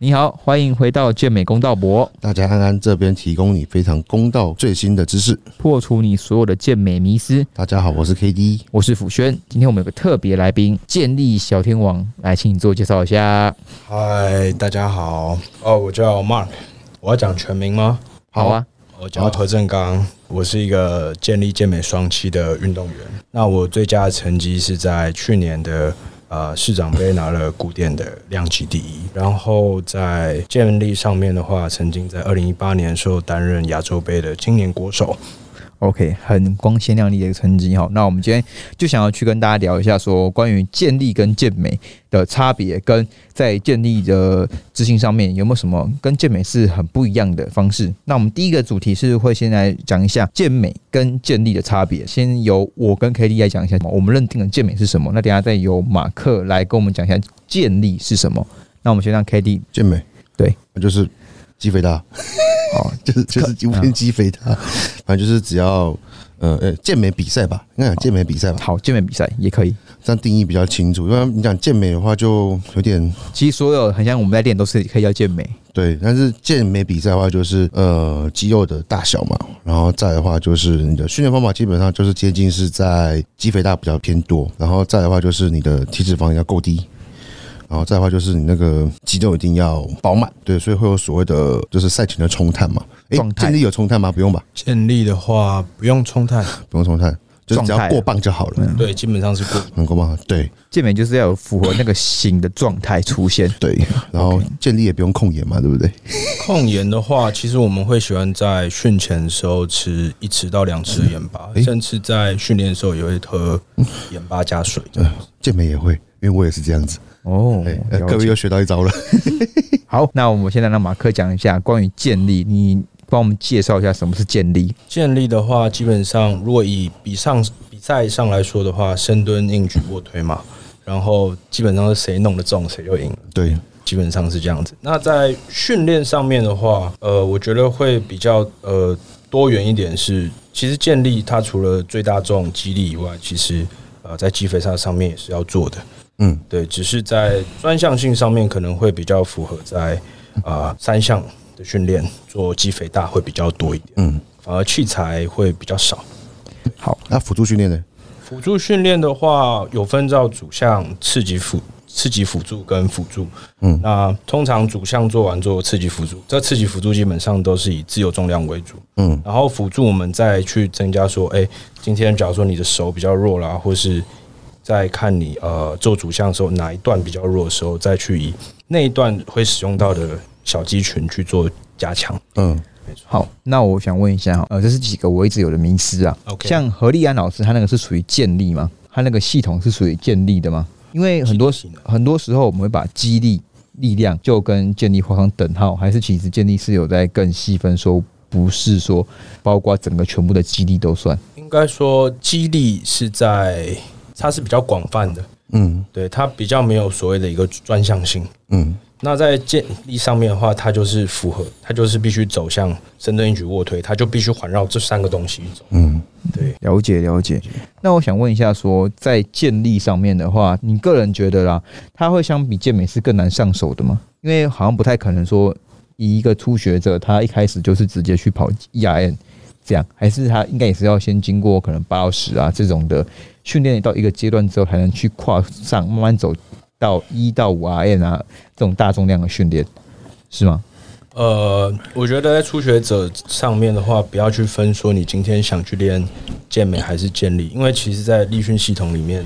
你好，欢迎回到健美公道博，大家安安这边提供你非常公道最新的知识。破除你所有的健美迷思。大家好，我是 K D，我是辅轩。今天我们有个特别来宾，健力小天王，来，请你自我介绍一下。嗨，大家好，哦，我叫 Mark，我要讲全名吗？好啊，我叫何正刚，我是一个健力健美双栖的运动员。那我最佳的成绩是在去年的。呃，市长杯拿了古典的量级第一，然后在建立上面的话，曾经在二零一八年时候担任亚洲杯的青年国手。OK，很光鲜亮丽的一个成绩哈。那我们今天就想要去跟大家聊一下，说关于建立跟健美的差别，跟在建立的执行上面有没有什么跟健美是很不一样的方式。那我们第一个主题是会先来讲一下健美跟健力的差别。先由我跟 k d 来讲一下，我们认定的健美是什么。那等下再由马克来跟我们讲一下健力是什么。那我们先让 k d 健美，对，就是肌肥大。哦，就是就是无边肌肥大，反正就是只要呃呃健美比赛吧，应该讲健美比赛吧。好，健美比赛也可以，这样定义比较清楚。因为你讲健美的话，就有点，其实所有很像我们在练都是可以叫健美。对，但是健美比赛的话，就是呃肌肉的大小嘛，然后再的话就是你的训练方法基本上就是接近是在肌肥大比较偏多，然后再的话就是你的体脂肪要够低。然后再的话就是你那个肌肉一定要饱满，对，所以会有所谓的就是赛前的冲碳嘛。哎，健力有冲碳吗？不用吧。健力的话不用冲碳，不用冲碳，就只要过磅就好了。对，基本上是过能过磅。对，健美就是要有符合那个型的状态出现。对，然后健力也不用控盐嘛，对不对？控盐的话，其实我们会喜欢在训前的时候吃一匙到两匙盐巴，甚至在训练的时候也会喝盐巴加水。健美也会，因为我也是这样子。哦，各位又学到一招了。好，那我们现在让马克讲一下关于建立，你帮我们介绍一下什么是建立。建立的话，基本上如果以比上比赛上来说的话，深蹲、硬举、卧推嘛，然后基本上是谁弄得重谁就赢。对，基本上是这样子。那在训练上面的话，呃，我觉得会比较呃多元一点。是，其实建立它除了最大重肌力以外，其实呃在肌肥上上面也是要做的。嗯，对，只是在专项性上面可能会比较符合在啊三项的训练做肌肥大会比较多一点，嗯，反而器材会比较少。好，那辅助训练呢？辅助训练的话，有分到主项、刺激辅、刺激辅助跟辅助。嗯，那通常主项做完做刺激辅助，这刺激辅助基本上都是以自由重量为主。嗯，然后辅助我们再去增加说，哎，今天假如说你的手比较弱啦，或是在看你呃做主项的时候，哪一段比较弱的时候，再去以那一段会使用到的小肌群去做加强。嗯，没错。好，那我想问一下哈，呃，这是几个我一直有的迷思啊。OK，像何立安老师，他那个是属于建立吗？他那个系统是属于建立的吗？因为很多很多时候我们会把激励力量就跟建立画上等号，还是其实建立是有在更细分，说不是说包括整个全部的激励都算。应该说激励是在。它是比较广泛的，嗯，对，它比较没有所谓的一个专项性，嗯，那在建立上面的话，它就是符合，它就是必须走向深蹲、硬举、卧推，它就必须环绕这三个东西走，嗯，对，了解了解。那我想问一下，说在建立上面的话，你个人觉得啦，它会相比健美是更难上手的吗？因为好像不太可能说，以一个初学者，他一开始就是直接去跑 E R N 这样，还是他应该也是要先经过可能八十啊这种的。训练到一个阶段之后，才能去跨上，慢慢走到一到五 RM 啊这种大重量的训练，是吗？呃，我觉得在初学者上面的话，不要去分说你今天想去练健美还是健力，因为其实，在力训系统里面，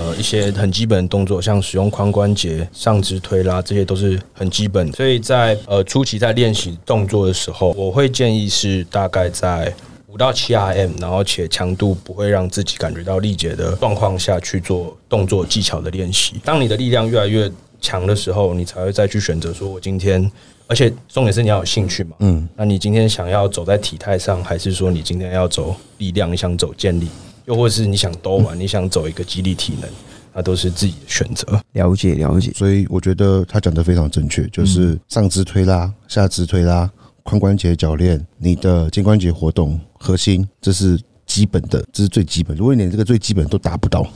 呃，一些很基本的动作，像使用髋关节、上肢推拉，这些都是很基本。所以在呃初期在练习动作的时候，我会建议是大概在。五到七 RM，然后且强度不会让自己感觉到力竭的状况下去做动作技巧的练习。当你的力量越来越强的时候，你才会再去选择说，我今天，而且重点是你要有兴趣嘛。嗯，那你今天想要走在体态上，还是说你今天要走力量？你想走健力，又或是你想多玩？你想走一个激励体能？那都是自己的选择。了解了解。所以我觉得他讲的非常正确，就是上肢推拉、下肢推拉。髋关节铰链，你的肩关节活动，核心，这是基本的，这是最基本。如果你连这个最基本都达不到，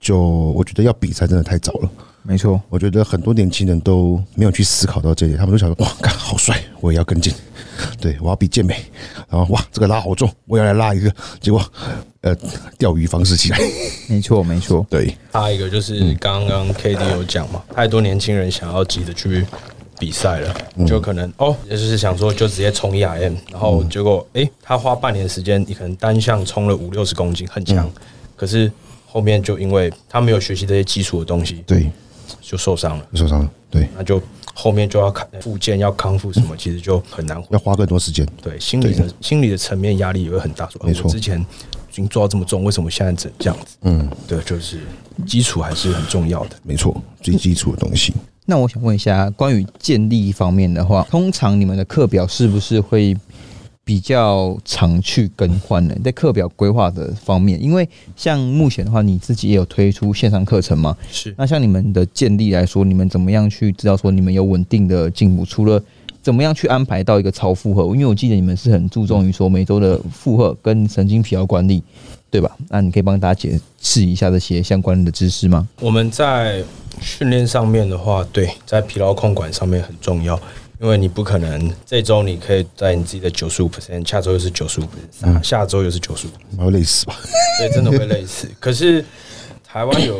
就我觉得要比赛真的太早了。没错，我觉得很多年轻人都没有去思考到这一点，他们都想说哇，看好帅，我也要跟进，对我要比健美，然后哇，这个拉好重，我也要来拉一个，结果呃，钓鱼方式起来，没错，没错。对，还有一个就是刚刚 K D 有讲嘛，太多年轻人想要急着去比赛了，就可能哦，也就是想说就直接冲 E I M，然后结果诶，他花半年时间，你可能单项冲了五六十公斤，很强，可是后面就因为他没有学习这些基础的东西，对，就受伤了，受伤了，对，那就后面就要看复健，要康复什么，其实就很难。要花更多时间，对，心理的心理的层面压力也会很大。没错之前已经做到这么重，为什么现在整这样子？嗯，对，就是基础还是很重要的。没错，最基础的东西。那我想问一下，关于建立方面的话，通常你们的课表是不是会比较常去更换的？在课表规划的方面，因为像目前的话，你自己也有推出线上课程嘛？是那像你们的建立来说，你们怎么样去知道说你们有稳定的进步？除了怎么样去安排到一个超负荷？因为我记得你们是很注重于说每周的负荷跟神经疲劳管理，对吧？那你可以帮大家解释一下这些相关的知识吗？我们在训练上面的话，对，在疲劳控管上面很重要，因为你不可能这周你可以在你自己的九十五 percent，下周又是九十五 percent，下周又是九十五，然后累死吧？对，真的会累死。可是台湾有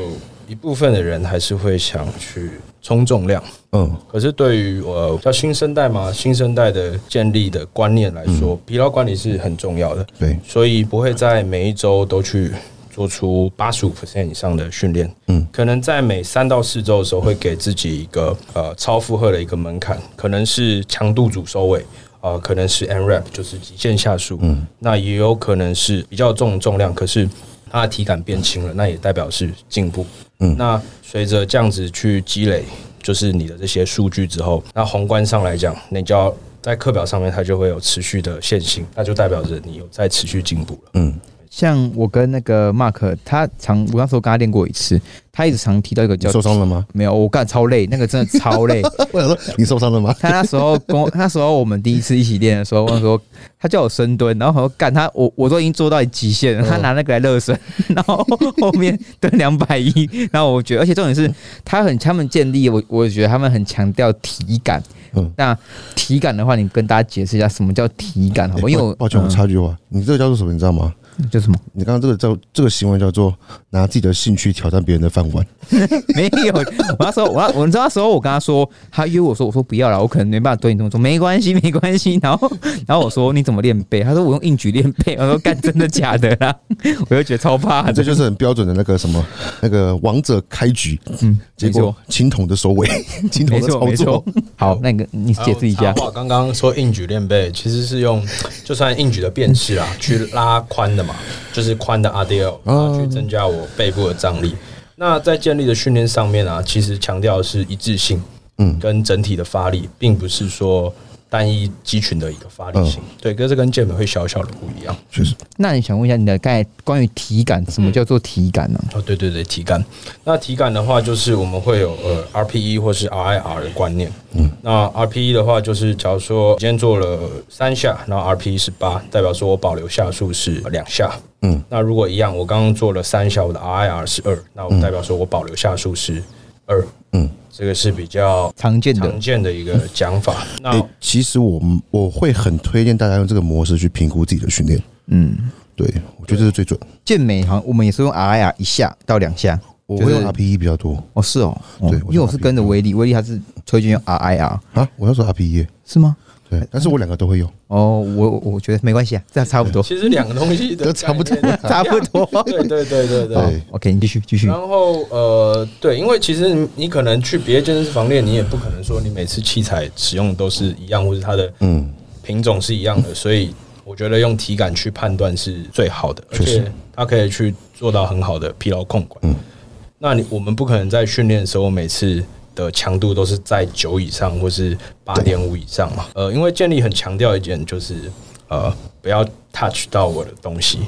一部分的人还是会想去冲重量，嗯，可是对于我叫新生代嘛，新生代的建立的观念来说，疲劳管理是很重要的，对，所以不会在每一周都去做出八十五 percent 以上的训练，嗯，可能在每三到四周的时候会给自己一个呃超负荷的一个门槛，可能是强度组收尾。呃，可能是 N rep 就是极限下数，嗯，那也有可能是比较重的重量，可是它的体感变轻了，那也代表是进步，嗯，那随着这样子去积累，就是你的这些数据之后，那宏观上来讲，你就要在课表上面它就会有持续的线性，那就代表着你有在持续进步了。嗯，像我跟那个 Mark，他常我那时候跟他练过一次，他一直常提到一个叫受伤了吗？没有，我干超累，那个真的超累。我想说你受伤了吗？他那时候跟我，那时候我们第一次一起练的时候，我说他叫我深蹲，然后干他，我我都已经做到极限了，他拿那个来热身，然后后面蹲两百一，然后我觉得，而且重点是他很他们建立，我我觉得他们很强调体感。嗯那体感的话，你跟大家解释一下什么叫体感，好不好？因为我抱歉，我插句话，你这个叫做什么？你知道吗？叫什么？你刚刚这个叫这个行为叫做拿自己的兴趣挑战别人的饭碗。没有，我那时候我我知道那时候我跟他说，他约我说，我说不要了，我可能没办法对你这么做，没关系没关系。然后然后我说你怎么练背？他说我用硬举练背。我说干真的假的啦？我就觉得超怕的，这就是很标准的那个什么那个王者开局，嗯，结果青铜的收尾，青铜的操作。好，那个你解释一下还有插。话刚刚说硬举练背，其实是用就算硬举的变式啊，去拉宽的嘛，就是宽的 RDL，然后去增加我背部的张力。那在建立的训练上面啊，其实强调的是一致性，嗯跟整体的发力，并不是说单一肌群的一个发力性。对，可是这跟健美会小小的不一样。确实，那你想问一下你的刚才关于体感，什么叫做体感呢？哦，对对对，体感。那体感的话，就是我们会有呃 RPE 或是 RIR 的观念。嗯，那 RPE 的话，就是假如说今天做了三下，然后 RPE 是八，代表说我保留下数是两下。嗯，那如果一样，我刚刚做了三下，我的 RIR 是二，那我代表说我保留下数是二。嗯，这个是比较常见的常见的一个讲法。那诶，其实我我会很推荐大家用这个模式去评估自己的训练。嗯，对，我觉得这是最准。健美好像我们也是用 RIR 一下到两下。我会用 RPE 比较多哦，是哦，哦对因为我是跟着威力，威力他是推荐用 RIR，啊，我要说 RPE，是吗？对，但是我两个都会用。哦，我我觉得没关系啊，这样差不多，其实两个东西都差不多差不多。对对对对对。OK，你继续继续然。后呃，对，因为其实你你可能去别的健身房练，你也不可能说你每次器材使用都是一样，或者它的嗯，品种是一样的，所以我觉得用体感去判断是最好的，而且它可以去做到很好的疲劳控管。嗯那你我们不可能在训练的时候每次的强度都是在九以上或是八点五以上嘛？呃，因为建立很强调一点就是呃不要 touch 到我的东西，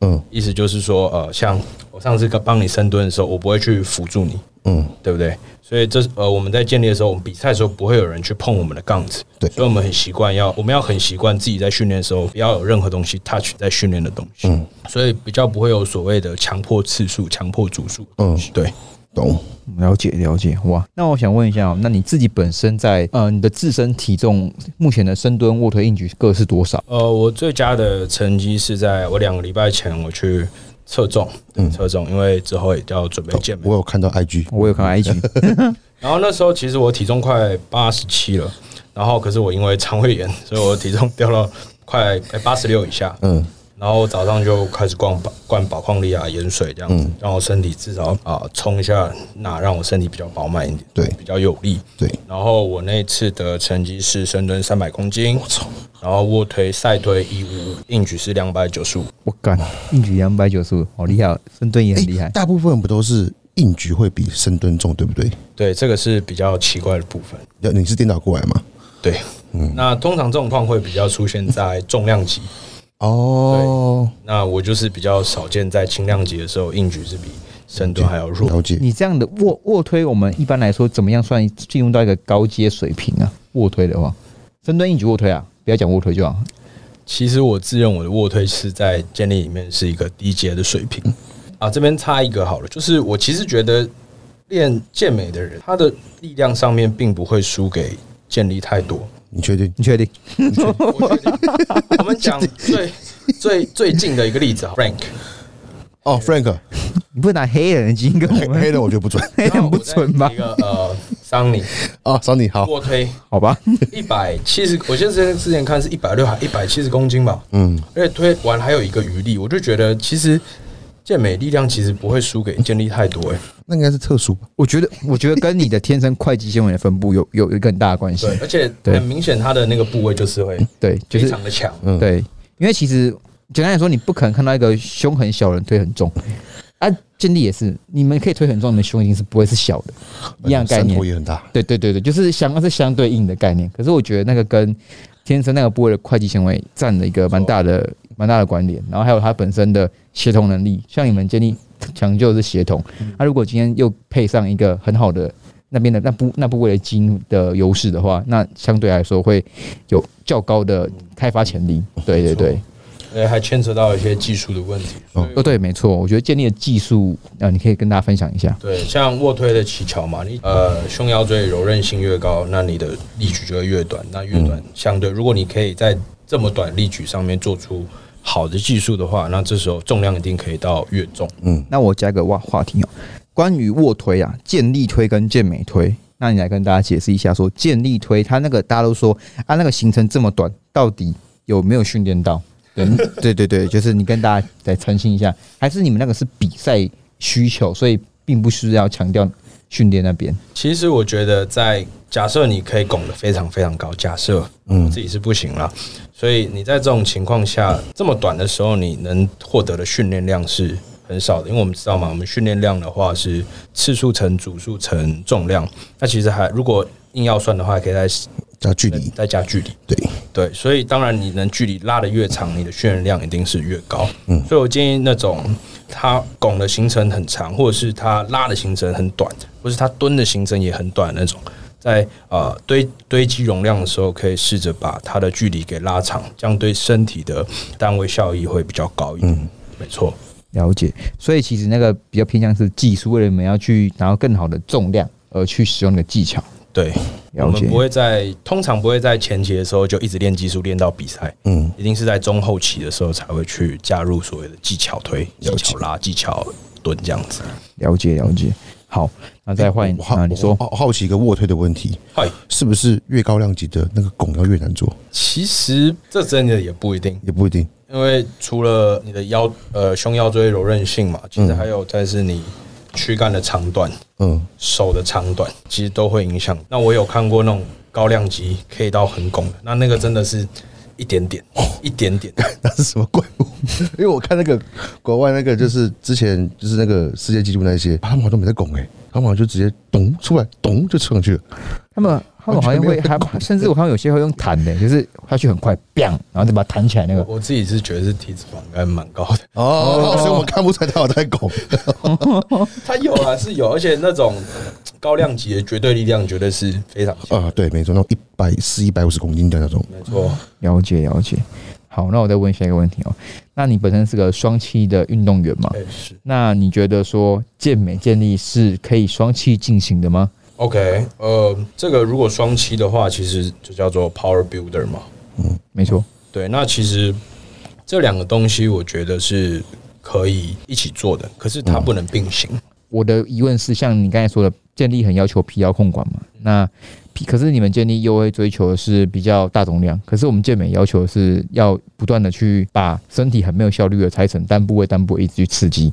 嗯。意思就是说呃像我上次帮你深蹲的时候，我不会去辅助你，嗯，对不对？所以这呃，我们在建立的时候，我们比赛的时候不会有人去碰我们的杠子，对。所以我们很习惯要，我们要很习惯自己在训练的时候不要有任何东西 touch 在训练的东西，嗯。所以比较不会有所谓的强迫次数、强迫组数嗯，对，懂。了解了解，哇！那我想问一下哦，那你自己本身在呃你的自身体重目前的深蹲、卧推、硬举各是多少？呃，我最佳的成绩是在我两个礼拜前我去测重，嗯测重，因为之后也要准备健美。我有看到 IG，我有看到 IG，然后那时候其实我体重快八十七了，然后可是我因为肠胃炎，所以我体重掉到快八十六以下。嗯，然后早上就开始灌宝灌宝矿力啊、盐水这样子，嗯让我身体至少啊冲一下，那让我身体比较饱满一点，对比较有力。对，然后我那次的成绩是深蹲三百公斤，我操，然后卧推、赛推一五，硬举是两百九十五。我干，硬举两百九十五，好厉害哦，深蹲也很厉害。大部分不都是硬举会比深蹲重，对不对？对，这个是比较奇怪的部分。要你是颠倒过来吗？对，嗯那通常这种状况会比较出现在重量级，哦，那我就是比较少见在轻量级的时候，硬举是比深蹲还要弱。了解。你这样的卧卧推，我们一般来说怎么样算进入到一个高阶水平啊？卧推的话，深蹲、硬举、卧推啊，不要讲卧推就好。其实我自认我的卧推是在健力里面是一个低阶的水平啊。这边插一个好了，就是我其实觉得练健美的人，他的力量上面并不会输给健力太多。你确定？你确定？我们讲最最最近的一个例子啊，Frank，哦，Frank，你不拿黑人的基因跟我黑们。黑的我觉得不准。黑人不准吧？一？个呃，桑尼哦，桑尼好，卧推好吧，一百七十，我现在之前之前看是一百六还一百七十公斤吧，嗯，而且推完还有一个余力，我就觉得其实健美力量其实不会输给健力太多哎、那应该是特殊吧？我觉得，我觉得跟你的天生会计纤维的分布有 有有一个很大的关系对，。而且很明显它的那个部位就是会对，就非常的强，嗯，对，因为其实简单来说，你不可能看到一个胸很小的人推很重啊。健力也是，你们可以推很重，你的胸一定是不会是小的，一样概念。也很大。对对对对，就是相是相对应的概念。可是我觉得那个跟天生那个部位的会计纤维占了一个蛮大的蛮大的关联，然后还有它本身的协同能力，像你们建立抢救是协同，那、如果今天又配上一个很好的那边的那部那部位的基因的优势的话，那相对来说会有较高的开发潜力。对对对，呃，还牵扯到一些技术的问题。哦对，没错，我觉得建立的技术，呃，你可以跟大家分享一下。对，像卧推的起桥嘛，你呃胸腰椎柔韧性越高，那你的力矩就会越短。那越短相对，如果你可以在这么短力矩上面做出好的技术的话，那这时候重量一定可以到越重。嗯那我加个话话题哦，关于卧推啊，健力推跟健美推，那你来跟大家解释一下，说健力推它那个大家都说啊，那个行程这么短，到底有没有训练到？对对对对，就是你跟大家再澄清一下，还是你们那个是比赛需求，所以并不需要强调训练那边。其实我觉得，在假设你可以拱得非常非常高，假设嗯自己是不行了，所以你在这种情况下，这么短的时候，你能获得的训练量是很少的，因为我们知道嘛，我们训练量的话是次数乘组数乘重量，那其实还如果硬要算的话，可以再加距离，再加距离。对，对，所以当然你能距离拉得越长，你的渲染量一定是越高。嗯，所以我建议那种他拱的行程很长，或者是他拉的行程很短，或是他蹲的行程也很短那种，在呃堆堆积容量的时候，可以试着把它的距离给拉长，这样对身体的单位效益会比较高一点。嗯没错，了解，所以其实那个比较偏向是技术，为了你们要去拿到更好的重量而去使用那个技巧。对，我们不会在通常不会在前期的时候就一直练技术练到比赛，嗯，一定是在中后期的时候才会去加入所谓的技巧推、技巧拉、技巧蹲这样子。了解了解。好，那再换啊，你说。好好奇一个卧推的问题，嗨，是不是越高量级的那个拱要越难做？其实这真的也不一定，也不一定。因为除了你的腰呃胸腰椎柔韧性嘛，其实还有再是你躯干的长短、嗯，手的长短，其实都会影响。那我有看过那种高量级可以到很拱的，那那个真的是一点点，一点点。那是什么怪物？因为我看那个国外那个，就是之前就是那个世界纪录那些，他们好像没在拱哎、他们好像就直接咚出来，咚就冲上去了。他们他们好像会还甚至我看到有些会用弹的，就是下去很快，biang，然后就把它弹起来那个。我自己是觉得是体脂肪应该蛮高的。哦，所以我们看不出来他有在拱。他有啊，是有，而且那种高量级的绝对力量绝对是非常强。啊，对，没错，那种一百四、一百五十公斤的那种。没错，了解了解。好，那我再问下一个问题哦。那你本身是个双栖的运动员嘛？哎、是那你觉得说健美健力是可以双栖进行的吗？OK，呃，这个如果双七的话，其实就叫做 Power Builder 嘛。嗯没错，对，那其实这两个东西，我觉得是可以一起做的，可是它不能并行。我的疑问是，像你刚才说的，建立很要求疲劳控管嘛？那疲可是你们建立又会追求的是比较大总量，可是我们健美要求的是要不断的去把身体很没有效率的拆成单部位单部位一直去刺激。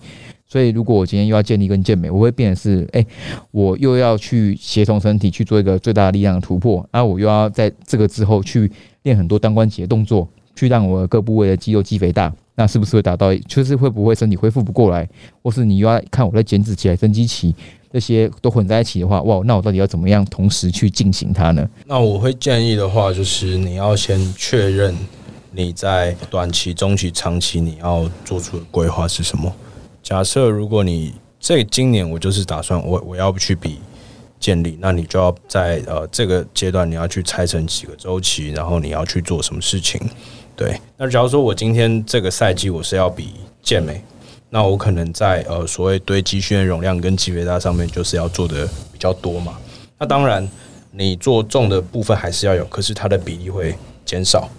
所以，如果我今天又要建立跟健美，我会变成是，哎、我又要去协同身体去做一个最大的力量的突破，那我又要在这个之后去练很多单关节的动作，去让我各部位的肌肉肌肥大，那是不是会达到？就是会不会身体恢复不过来，或是你又要看我在减脂期、增肌期这些都混在一起的话，哇，那我到底要怎么样同时去进行它呢？那我会建议的话，就是你要先确认你在短期、中期、长期你要做出的规划是什么。假设如果你这今年我就是打算我我要不去比建立，那你就要在呃这个阶段你要去拆成几个周期，然后你要去做什么事情。对，那假如说我今天这个赛季我是要比健美，那我可能在呃所谓堆积训练容量跟肌肥大上面就是要做的比较多嘛。那当然，你做重的部分还是要有，可是它的比例会减少。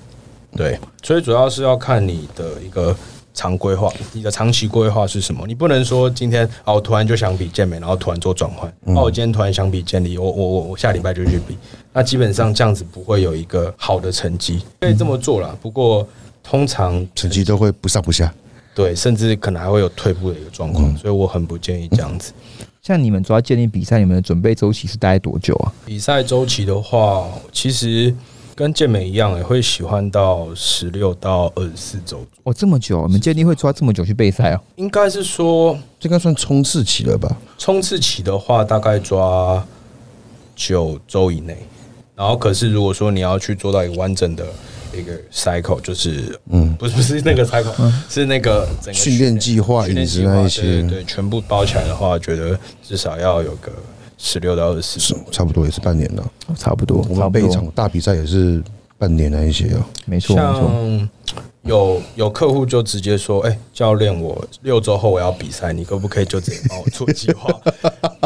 对，所以主要是要看你的一个长规划，你的长期规划是什么？你不能说今天哦，我突然就想比健美，然后突然做转换。哦、我今天突然想比健力，我我我我下礼拜就去比，那基本上这样子不会有一个好的成绩。可以这么做啦，不过通常成绩都会不上不下。对，甚至可能还会有退步的一个状况，所以我很不建议这样子。像你们主要建立比赛，你们的准备周期是大概多久啊？比赛周期的话，其实跟健美一样，也会喜欢到十六到二十四周。哦，这么久，你们健力会抓这么久去备赛哦？应该是说这应该算冲刺期了吧？冲刺期的话，大概抓九周以内。然后，可是如果说你要去做到一个完整的一个 cycle，就是嗯，不是不是那个 cycle，、是那个整个训练计划、训练计划，对那些对，对，全部包起来的话，觉得至少要有个十六到二十四。差不多也是半年了。哦差不多，我们备一场大比赛也是半年那一些啊。没错没错。像有有客户就直接说：“哎、教练，我六周后我要比赛，你可不可以就直接帮我做计划？”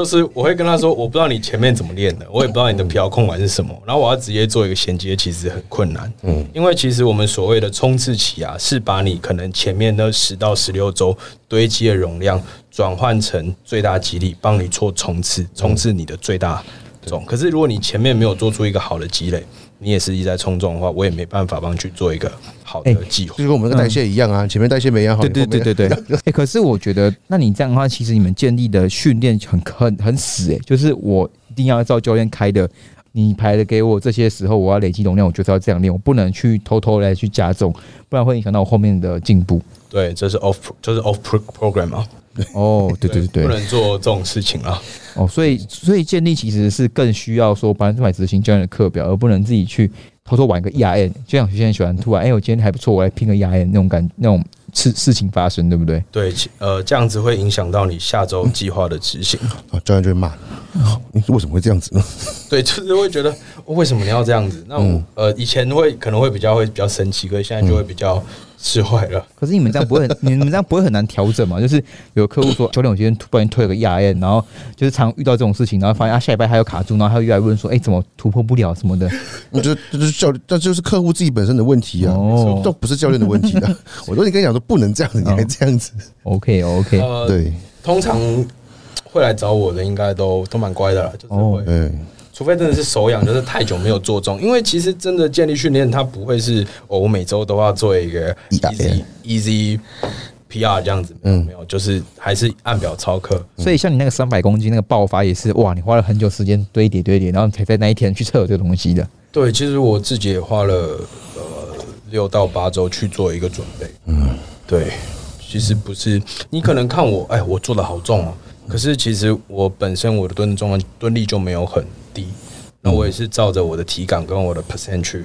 就是我会跟他说：“我不知道你前面怎么练的，我也不知道你的疲劳控管是什么，然后我要直接做一个衔接，其实很困难。嗯，因为其实我们所谓的冲刺期啊，是把你可能前面的十到十六周堆积的容量转换成最大肌力，帮你做冲刺，冲刺你的最大重。可是如果你前面没有做出一个好的积累，你也是一直在冲撞的话，我也没办法帮你去做一个好的计划。就跟我们的代谢一样啊，前面代谢没养好，对对对对对，哎、可是我觉得，那你这样的话，其实你们建立的训练很很很死哎、就是我一定要照教练开的，你排的给我这些时候，我要累积容量，我就是要这样练，我不能去偷偷来去加重，不然会影响到我后面的进步。对，这是 off 就是 off pro- program 啊。哦，对对对对，不能做这种事情啊。哦，所以所以建立其实是更需要说百分之百执行教练的课表，而不能自己去偷偷玩个 ERN，就像有些人喜欢突然，哎、我今天还不错，我来拼个 ERN 那种感那种事事情发生，对不对？对，其呃，这样子会影响到你下周计划的执行。啊，教练就会骂你，你为什么会这样子呢？对，就是会觉得哦为什么你要这样子？那我、呃以前会可能会比较会比较生气，可是现在就会比较释怀了。可是你们这样不会很，你们这样不会很难调整嘛？就是有客户说，教练，我今天突然推了个 ERN，然后就是常遇到这种事情，然后发现啊下礼拜还有卡住，然后他又来问说，哎、怎么突破不了什么的？那就这就是教，这就是客户自己本身的问题啊哦，都不是教练的问题啊。我都已经跟你讲说不能这样子，你还这样子，OK OK，呃，对，通常会来找我的应该都都蛮乖的啦，就是会。除非真的是手痒，就是太久没有做重，因为其实真的建立训练，它不会是哦，我每周都要做一个 easy easy PR 这样子，没有没有，就是还是按表操课。所以像你那个三百公斤那个爆发也是，哇，你花了很久时间堆叠堆叠，然后才在那一天去测这个东西的。对，其实我自己也花了呃六到八周去做一个准备。嗯，对，其实不是你可能看我，哎，我做的好重哦，可是其实我本身我的蹲重量蹲力就没有很低，那我也是照着我的体感跟我的 percent 去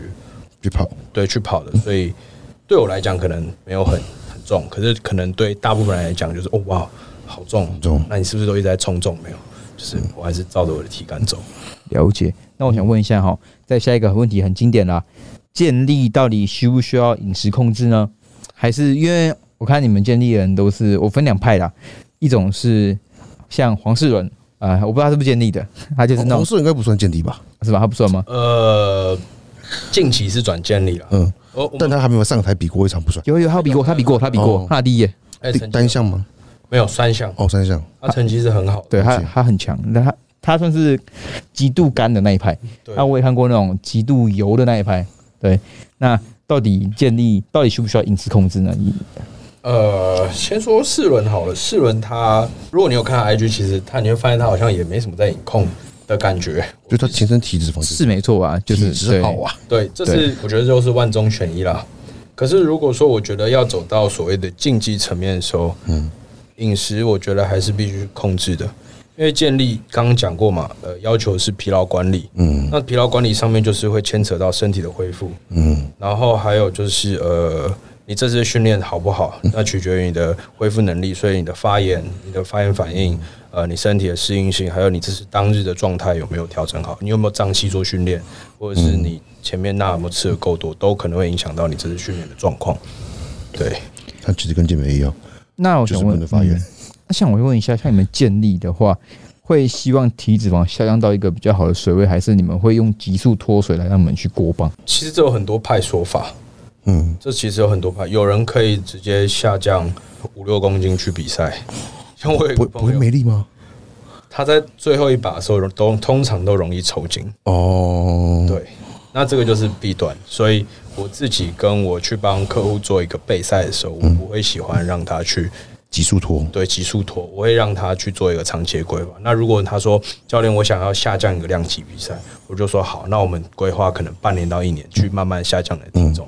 去跑，对去跑的，所以对我来讲可能没有很很重，可是可能对大部分人来讲就是哦哇好重，重那你是不是都一直在冲重？没有，就是我还是照着我的体感走。了解。那我想问一下哈，在下一个问题很经典啦，建立到底需不需要饮食控制呢？还是因为我看你们建立人都是我分两派啦，一种是像黄世伦啊、我不知道他是不是建立的，他就是那种、黄世应该不算建立吧？是吧？他不算吗？呃，近期是转建立了。嗯，哦，但他还没有上台比过一场，不算。有有，他比过，他比过，他比过哦，他第一耶，哎单项吗？没有三项，哦，三项。他成绩是很好的。对他他很强，那他他算是极度干的那一派。对那我也看过那种极度油的那一派。对，那到底建立到底需不需要饮食控制呢？你呃，先说四轮好了，四轮他，如果你有看他 IG，其实他你会发现他好像也没什么在饮控的感觉。就他天生体脂肪是没错吧？就是体质好啊。对，这是我觉得就是万中选一啦。可是如果说我觉得要走到所谓的竞技层面的时候，嗯，饮食我觉得还是必须控制的，因为建立刚刚讲过嘛，呃，要求是疲劳管理，嗯那疲劳管理上面就是会牵扯到身体的恢复，嗯然后还有就是呃，你这次训练好不好，那取决于你的恢复能力，所以你的发炎、你的发炎反应，呃，你身体的适应性，还有你这是当日的状态有没有调整好，你有没有胀气做训练，或者是你前面那有没有吃的够多，都可能会影响到你这次训练的状况。对，它其实跟健美一样，那我想问，能发。那像我问一下，像你们建立的话，会希望体脂肪下降到一个比较好的水位，还是你们会用急速脱水来让你们去过磅？其实这有很多派说法，嗯，这其实有很多派，有人可以直接下降五六公斤去比赛，像我有一不不会没力吗？他在最后一把的时候都通常都容易抽筋。哦，，对，那这个就是弊端，所以我自己跟我去帮客户做一个备赛的时候，我不会喜欢让他去急速拖。对急速拖，我会让他去做一个长期的规划。那如果他说教练，我想要下降一个量级比赛，我就说好，那我们规划可能半年到一年去慢慢下降你的体重。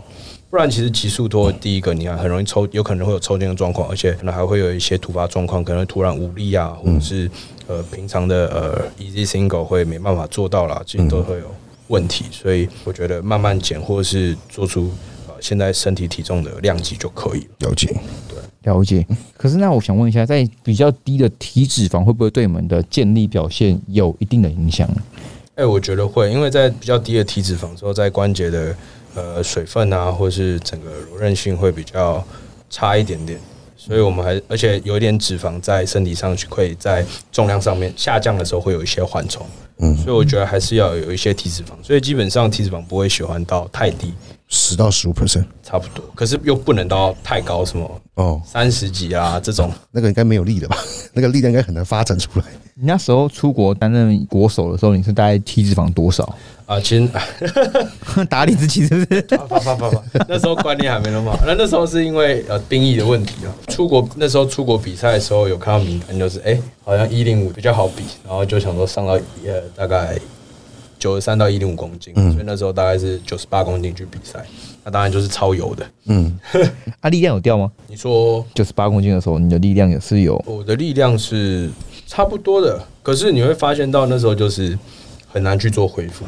不然，其实急速脱，第一个你看很容易抽，有可能会有抽筋的状况，而且可能还会有一些突发状况，可能突然无力啊，或者是呃平常的呃 easy single 会没办法做到啦，这些都会有问题。所以我觉得慢慢减，或者是做出呃现在身体体重的量级就可以了。了解。对了解。可是那我想问一下，在比较低的体脂肪会不会对你们的健力表现有一定的影响呢？哎、我觉得会，因为在比较低的体脂肪之后，在关节的呃水分啊，或是整个柔韧性会比较差一点点，所以我们还而且有点脂肪在身体上去，会在重量上面下降的时候会有一些缓冲，嗯所以我觉得还是要有一些体脂肪，所以基本上体脂肪不会喜欢到太低，十到十五 percent。差不多，可是又不能到太高，什么哦，三十几啊这种，那个应该没有力的吧？那个力量应该很难发展出来。你那时候出国担任国手的时候，你是大概体脂肪多少？啊，其实 打理自己是不是？啪啪啪啪啪，那时候观念还没那么好。那那时候是因为呃兵役的问题啊。出国那时候出国比赛的时候，有看到名单，就是哎、好像一零五比较好比，然后就想说上到呃大概九十三到一零五公斤，所以那时候大概是九十八公斤去比赛。那当然就是超油的。嗯，啊，力量有掉吗？你说九十八公斤的时候，你的力量也是有我的力量是差不多的，可是你会发现到那时候就是很难去做恢复。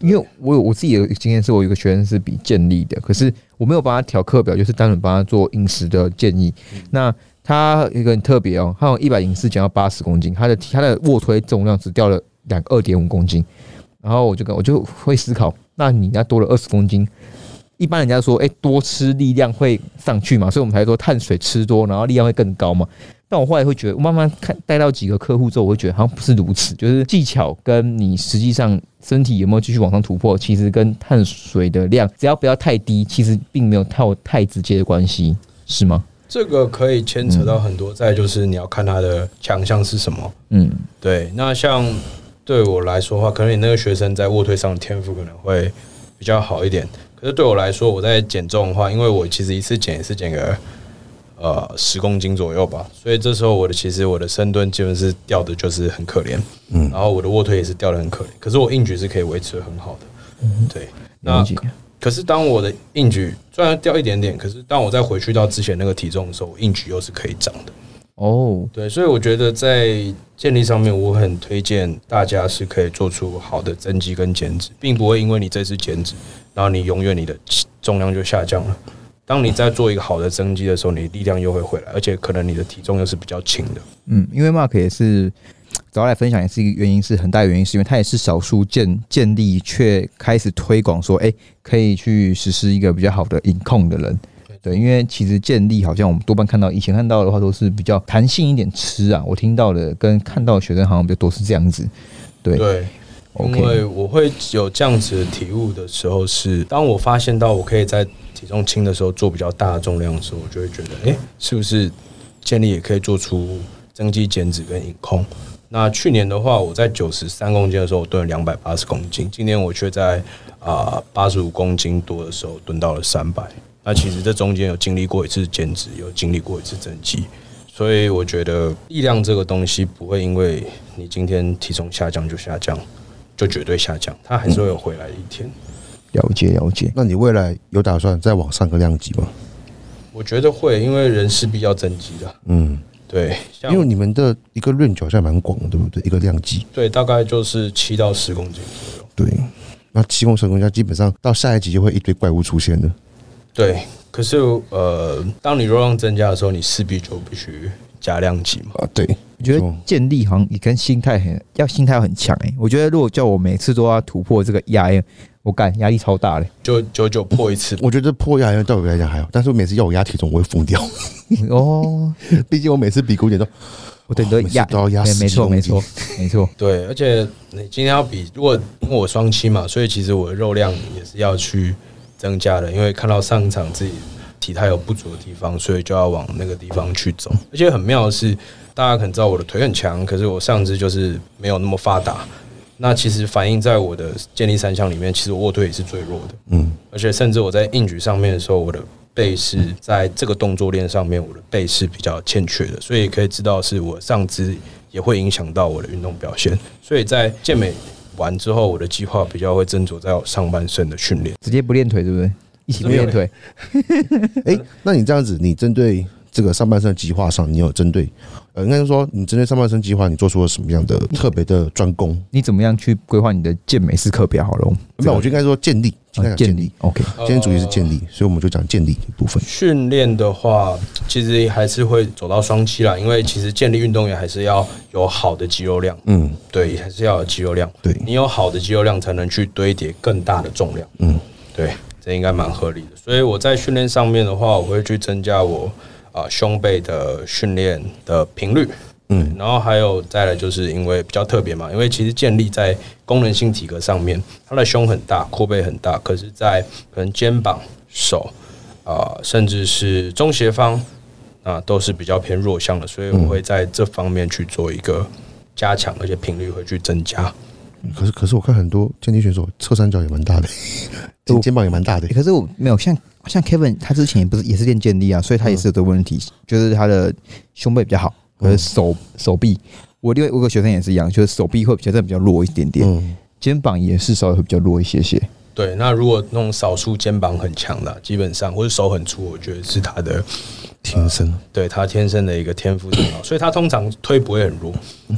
因为我有我自己的经验，是我有一个学生是比健力的，可是我没有帮他调课表，就是单纯帮他做饮食的建议。那他一个很特别哦，他从一百零四减到八十公斤，他的他的卧推重量只掉了两二点五公斤，然后我就跟我就会思考，那你那多了二十公斤。一般人家说，哎、多吃力量会上去嘛，所以我们才说碳水吃多，然后力量会更高嘛。但我后来会觉得，我慢慢看带到几个客户之后，我会觉得好像不是如此，就是技巧跟你实际上身体有没有继续往上突破，其实跟碳水的量只要不要太低，其实并没有太太直接的关系，是吗？这个可以牵扯到很多，再就是你要看他的强项是什么。嗯，对，那像对我来说的话，可能你那个学生在卧推上的天赋可能会比较好一点。可是对我来说，我在减重的话，因为我其实一次减也是减个呃十公斤左右吧，所以这时候我的其实我的深蹲基本是掉的就是很可怜，嗯，然后我的卧推也是掉的很可怜，可是我硬举是可以维持的很好的，嗯对，那。可是当我的硬举虽然掉一点点，可是当我再回去到之前那个体重的时候，我硬举又是可以涨的。哦，对，所以我觉得在建立上面，我很推荐大家是可以做出好的增肌跟减脂，并不会因为你这次减脂，然后你永远你的重量就下降了。当你在做一个好的增肌的时候，你力量又会回来，而且可能你的体重又是比较轻的。嗯，因为 Mark 也是找他来分享也是一个原因，是很大的原因，是因为他也是少数建建立却开始推广说，哎、可以去实施一个比较好的隐控的人。对，因为其实建立好像我们多半看到，以前看到的话都是比较弹性一点吃啊。我听到的跟看到的学生好像比较多是这样子。对对，因为我会有这样子的体悟的时候是，当我发现到我可以在体重轻的时候做比较大的重量的时候，我就会觉得，哎、是不是建立也可以做出增肌减脂跟饮控？那去年的话，我在九十三公斤的时候，我蹲了两百八十公斤，今年我却在啊八十五公斤多的时候蹲到了三百。那其实这中间有经历过一次减脂，有经历过一次增肌，所以我觉得力量这个东西不会因为你今天体重下降就下降，就绝对下降，它还是会有回来的一天。了解了解。那你未来有打算再往上个量级吗？我觉得会，因为人势必要增肌的。嗯，对，因为你们的一个 range 好像蛮广的，对不对？一个量级，对大概就是七到十公斤左右。对。那七公升公斤基本上到下一集就会一堆怪物出现的。对，可是呃，当你肉量增加的时候，你势必就必须加量级嘛。啊，对，我觉得建立好像也跟心态很要心态要很强哎、我觉得如果叫我每次都要突破这个压，我感压力超大嘞。就九九破一次，我觉得破压对我来讲还好，但是我每次要我压体重，我会疯掉。哦，毕竟我每次比古典都我等于都压都要压十对没错没错没错。对，而且你今天要比，如果因为我双七嘛，所以其实我的肉量也是要去增加的，因为看到上一场自己体态有不足的地方，所以就要往那个地方去走。而且很妙的是，大家可能知道我的腿很强，可是我上肢就是没有那么发达。那其实反映在我的健力三项里面，其实我卧推也是最弱的，嗯，而且甚至我在硬举上面的时候，我的背是在这个动作链上面，我的背是比较欠缺的，所以可以知道是我上肢也会影响到我的运动表现。所以在健美完之后，我的计划比较会斟酌在我上半身的训练。直接不练腿对不对？一起不练腿，哎、那你这样子，你针对这个上半身的计划上，你有针对，呃，应该说你针对上半身计划，你做出了什么样的特别的专攻？你怎么样去规划你的健美式课表？好了，没有，我就应该说建立，应该讲啊建建立。。，OK，今天主题是建立，所以我们就讲建立部分。训练的话，其实还是会走到双期啦，因为其实建立运动员还是要有好的肌肉量，嗯，对，还是要有肌肉量。对，你有好的肌肉量，才能去堆叠更大的重量。嗯，对，这应该蛮合理的。所以我在训练上面的话，我会去增加我啊、胸背的训练的频率。嗯，然后还有再来，就是因为比较特别嘛，因为其实建立在功能性体格上面，它的胸很大，阔背很大，可是，在可能肩膀、手啊、甚至是中斜方啊，都是比较偏弱项的，所以我会在这方面去做一个加强，而且频率会去增加。可是可是我看很多健力选手侧三角也蛮大的，肩肩膀也蛮大的欸。可是我没有像像 Kevin，他之前也不是也是练健力啊，所以他也是有这个问题，就是他的胸背比较好，可是手手臂，我另外我有个学生也是一样，就是手臂会比较比较弱一点点，嗯，肩膀也是稍微会比较弱一些些。对，那如果那种少数肩膀很强的啊，基本上或者手很粗，我觉得是他的天生对他天生的一个天赋很好，所以他通常推不会很弱。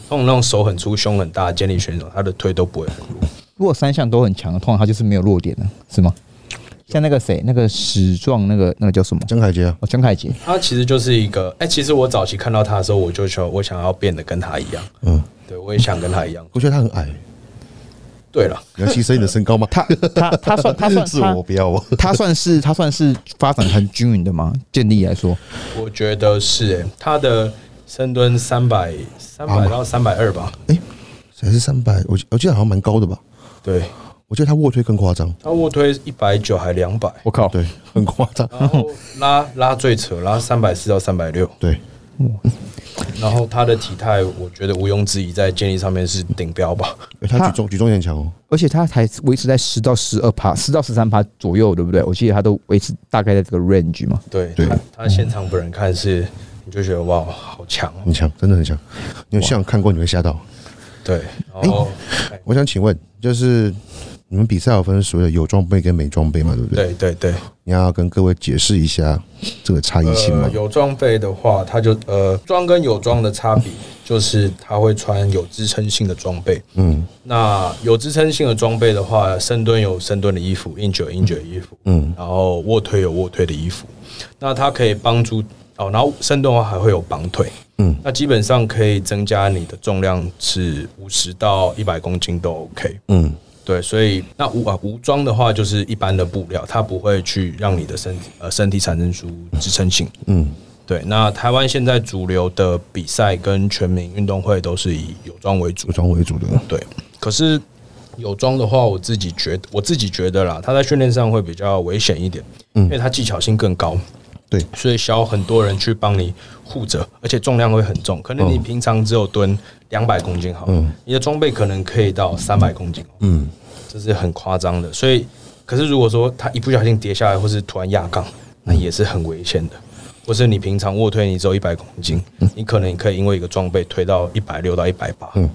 通常那种手很粗、胸很大的健力选手，他的推都不会很弱。如果三项都很强，通常他就是没有弱点的，是吗？像那个谁，那个史壮，那个那个叫什么？江凯杰啊，哦，江凯杰，他其实就是一个，哎、其实我早期看到他的时候，我就说我想要变得跟他一样，嗯，对我也想跟他一样。我觉得他很矮，对了，你要牺牲你的身高吗？他他他算他算 是我不要。我。他算是他算是发展很均匀的吗？建立来说，我觉得是、哎，他的深蹲三百三百到三百二吧，还是三百，我记我记得好像蛮高的吧？对。我觉得他卧推更夸张，他卧推一百九还两百，我靠，对，很夸张。然后拉拉最扯，拉三百四到三百六，对，然后他的体态，我觉得毋庸置疑在健力上面是顶标吧。他举重举重也很强哦。而且他才维持在十到十二趴，十到十三趴左右，对不对？我记得他都维持大概在这个 range 嘛。对，对他他现场本人看是，你就觉得哇，好强哦。很强，真的很强。你有像看过，你会吓到。对，然后我想请问，就是你们比赛有分所谓的有装备跟没装备嘛？对不对？对对对，你要跟各位解释一下这个差异性吗呃，？有装备的话，它就呃装跟有装的差别就是它会穿有支撑性的装备。嗯那有支撑性的装备的话，深蹲有深蹲的衣服，硬举有硬举的衣服，嗯然后卧推有卧推的衣服。那它可以帮助哦，然后深蹲的话还会有绑腿，嗯，那基本上可以增加你的重量是五十到一百公斤都 OK。嗯，对，所以那无啊无装的话就是一般的布料，它不会去让你的身体呃身体产生出支撑性。嗯，对，那台湾现在主流的比赛跟全民运动会都是以有装为主有。装为主的，对，可是有装的话，我自己觉得我自己觉得啦，它在训练上会比较危险一点，嗯因为它技巧性更高。对，所以需要很多人去帮你护着，而且重量会很重。可能你嗯平常只有蹲两百公斤好，嗯你的装备可能可以到三百公斤，嗯，这是很夸张的。所以，可是如果说他一不小心跌下来，或是突然压杠，那也是很危险的。或是你平常卧推你只有一百公斤，你可能可以因为一个装备推到一百六到一百八，嗯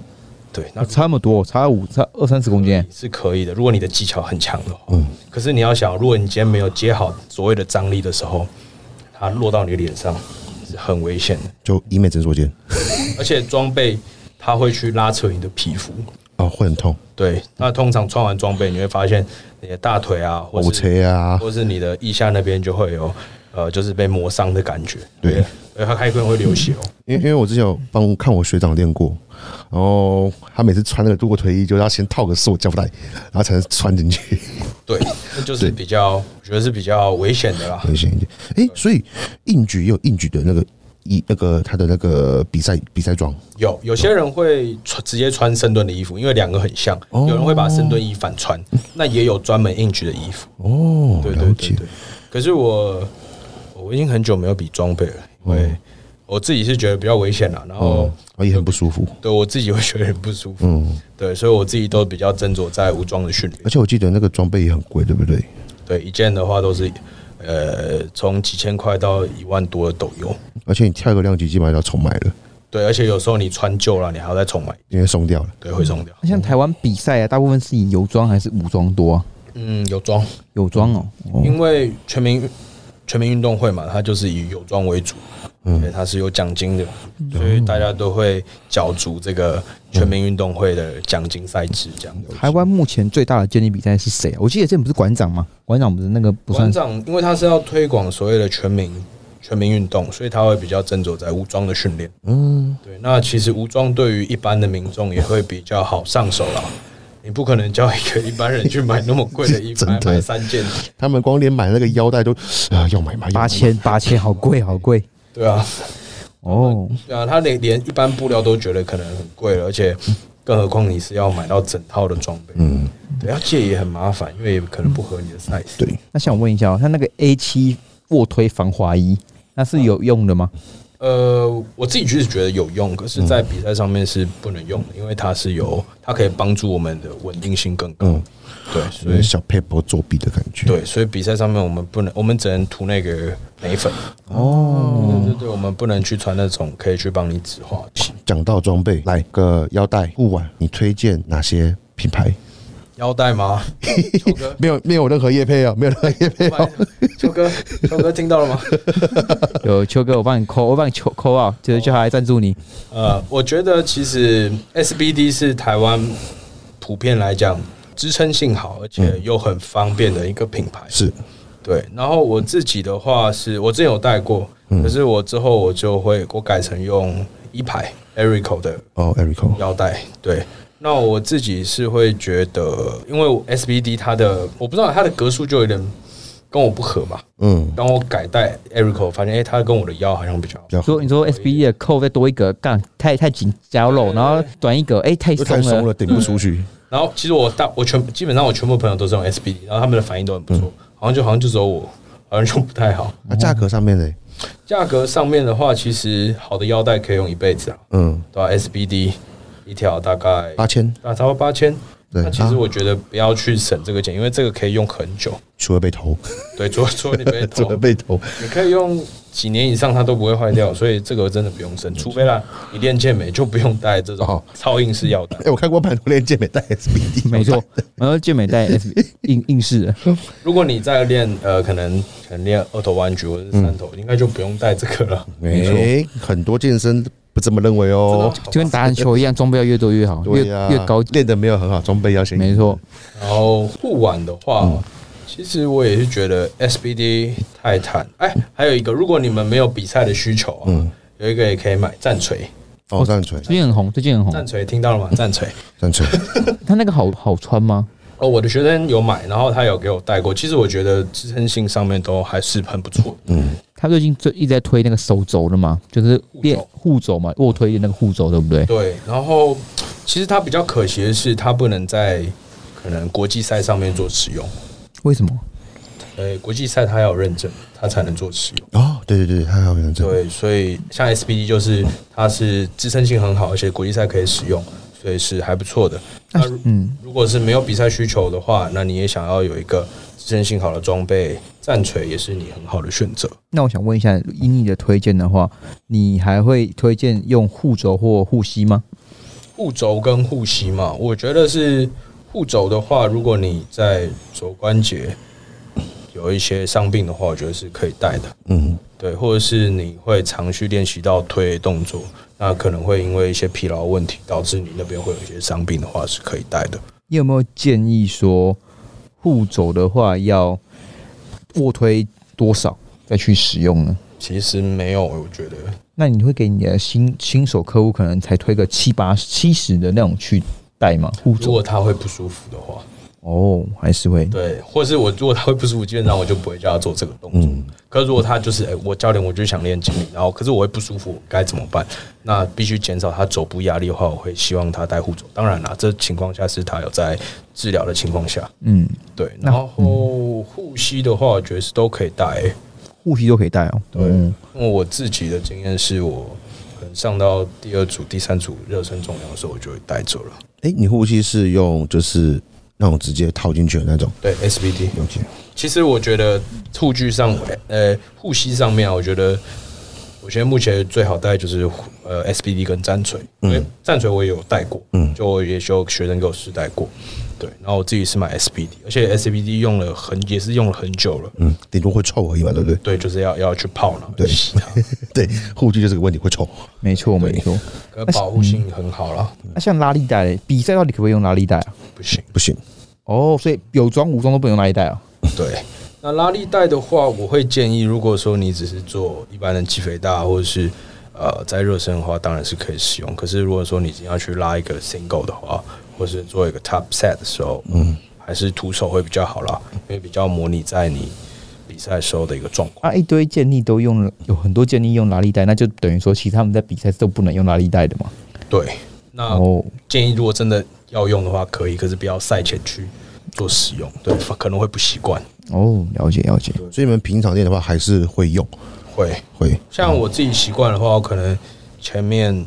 对，那差那么多，差五差二三十公斤，是可以的。如果你的技巧很强的话，嗯可是你要想，如果你今天没有接好所谓的张力的时候，它落到你的脸上是很危险的。就医美诊所间，而且装备它会去拉扯你的皮肤，哦，会很痛，对。那通常穿完装备，你会发现你的大腿啊，或骨是车啊，或是你的腋下那边就会有呃，就是被磨伤的感觉。对，而且它还可能会流血哦。因为因为我之前有帮看我学长练过，然后他每次穿那个渡过腿衣，就要先套个塑胶带，然后才能穿进去，对，那就是比较，我觉得是比较危险的啦。危险一点。诶，所以硬举也有硬举的那个衣，那个他的那个比赛比赛装，有有些人会穿直接穿深蹲的衣服，因为两个很像。哦有人会把深蹲衣反穿，那也有专门硬举的衣服。哦，对对对对。可是我我已经很久没有比装备了，因为我自己是觉得比较危险了，然后哦，啊也很不舒服，对我自己会觉得很不舒服。嗯，对，所以我自己都比较斟酌在武装的训练而。且我记得那个装备也很贵，对不对？对，一件的话都是呃从几千块到一万多的都有。而且你跳一个量级，基本上要重买了，对，而且有时候你穿旧了，你还要再重买，因为松掉了。对，会松掉。那像台湾比赛啊，大部分是以油装还是武装多啊？嗯，有装，有装哦，哦因为全民全民运动会嘛，它就是以有装为主，嗯对，它是有奖金的，所以大家都会角逐这个全民运动会的奖金赛制这样。台湾目前最大的健力比赛是谁啊？我记得这不是馆长吗？馆长不是那个不算馆长，因为他是要推广所谓的全民全民运动，所以他会比较斟酌在武装的训练。嗯，对，那其实武装对于一般的民众也会比较好上手啦。你不可能叫一个一般人去买那么贵的 衣服，买买三件，他们光连买那个腰带都啊要买买八千八千，好贵好贵。对啊，哦。对啊，他连连一般布料都觉得可能很贵了，而且更何况你是要买到整套的装备，嗯，对，要借也很麻烦，因为也可能不合你的 size。对，那想问一下哦，他那个 A 七卧推防滑衣，那是有用的吗？呃，我自己就是觉得有用，可是，在比赛上面是不能用的，因为它是有，它可以帮助我们的稳定性更高。嗯对，所以小 paper 作弊的感觉。，对，所以比赛上面我们不能，我们只能涂那个眉粉。哦，对对对，我们不能去穿那种可以去帮你指化讲到装备，来个腰带、护腕，你推荐哪些品牌？腰带吗？秋哥，没有，没有任何叶配啊，没有任何叶配啊。秋哥，秋哥听到了吗？有秋哥，我帮你扣，我帮你扣扣啊，就是叫他来赞助你。呃，我觉得其实 SBD 是台湾普遍来讲支撑性好，而且又很方便的一个品牌。是，对，然后我自己的话是我之前有带过，可是我之后我就会我改成用一排 Erico 的哦，Erico，腰带。对，那我自己是会觉得，因为 SBD 它的我不知道它的格数就有点跟我不合嘛。嗯，当我改带 Erico，发现哎、诶它跟我的腰好像比较比较好说你说 SBD 的扣再多一个，杠太太紧加肉，然后短一个，哎，太松了。太松了，顶不出去。然后其实我大我全基本上我全部朋友都是用 SBD，然后他们的反应都很不错，好像就好像就只有我好像就不太好。那价格上面呢？价格上面的话，其实好的腰带可以用一辈子啊，嗯，对吧、SBD 一条大概八千，啊差不多八千。对。那其实我觉得不要去省这个钱，因为这个可以用很久。除了被偷，对，除了除了你被 除偷了，被偷，你可以用几年以上它都不会坏掉，所以这个真的不用省。除非啦，你练健美就不用带这种哦。超硬式腰带。哎，我看过蛮多练健美带 SBD，没错，然后健美带 S 硬硬式的，如果你在练呃，可能可能练二头弯举或者是三头，应该就不用带这个了。哎，很多健身不这么认为哦。就跟打篮球一样，装备要越多越好，越越高级。练的没有很好，装备要先没错，然后护腕的话，其实我也是觉得 SBD 泰坦，哎，还有一个，如果你们没有比赛的需求啊，有一个也可以买战锤，哦，战锤，最近很红，最近很红。战锤听到了吗？战锤。战锤，它那个好好穿吗？哦，我的学生有买，然后他有给我带过。其实我觉得支撑性上面都还是很不错。嗯，他最近最一直在推那个手肘的嘛，就是练护护肘嘛，卧推的那个护肘，对不对？对，然后其实他比较可惜的是，他不能在可能国际赛上面做使用。为什么？呃，国际赛它要有认证，它才能做使用。哦，对对对，他要有认证，对，所以像 SBD 就是它是支撑性很好，而且国际赛可以使用，所以是还不错的。那嗯，如果是没有比赛需求的话，那你也想要有一个支撑性好的装备，战锤也是你很好的选择。那我想问一下，以你的推荐的话，你还会推荐用护肘或护膝吗？护肘跟护膝嘛，我觉得是护肘的话，如果你在肘关节有一些伤病的话，我觉得是可以带的。嗯，对，或者是你会常去练习到推动作，那可能会因为一些疲劳问题导致你那边会有一些伤病的话，是可以带的。你有没有建议说护肘的话要卧推多少再去使用呢？其实没有，我觉得那你会给你的新新手客户可能才推个七八七十的那种去带吗？护肘如果他会不舒服的话，哦，还是会对，或是我如果他会不舒服，基本上我就不会叫他做这个动作。嗯可是如果他就是哎、我教练我就想练筋力，然后可是我会不舒服，该怎么办？那必须减少他肘部压力的话，我会希望他带护肘。当然啦，这情况下是他有在治疗的情况下，嗯，对。然后护膝的话，我觉得是都可以带、欸护膝都可以带哦。对，嗯因为我自己的经验是我可能上到第二组、第三组热身重量的时候，我就会带走了。哎，你护膝是用就是那种直接套进去的那种，对，SBD。了解，其实我觉得护具上，呃，护膝上面啊，我觉得，我觉得目前最好带就是呃 SBD 跟战锤，因为战锤我也有带过，嗯就我也有学生给我试带过，对，然后我自己是买 SBD，而且 SBD 用了很也是用了很久了，嗯，顶多会臭而已嘛，对不对？对，就是要要去泡然后对，对，护具就是个问题，会臭。没错没错。可保护性很好了，那像拉力带，比赛到底可不可以用拉力带啊？不行。不行，哦，所以有装无装都不能用拉力带啊。对，那拉力带的话，我会建议，如果说你只是做一般的肌肥大，或者是呃在热身的话，当然是可以使用。可是如果说你今天要去拉一个 single 的话，或是做一个 top set 的时候，嗯，还是徒手会比较好啦，因为比较模拟在你比赛时候的一个状况。啊，一堆建议都用了，有很多建议用拉力带，那就等于说，其实他们在比赛都不能用拉力带的嘛。对，那哦，建议如果真的要用的话，可以，可是不要赛前去做使用，对，可能会不习惯。哦，了解了解。所以你们平常练的话还是会用，会，会像我自己习惯的话，我可能前面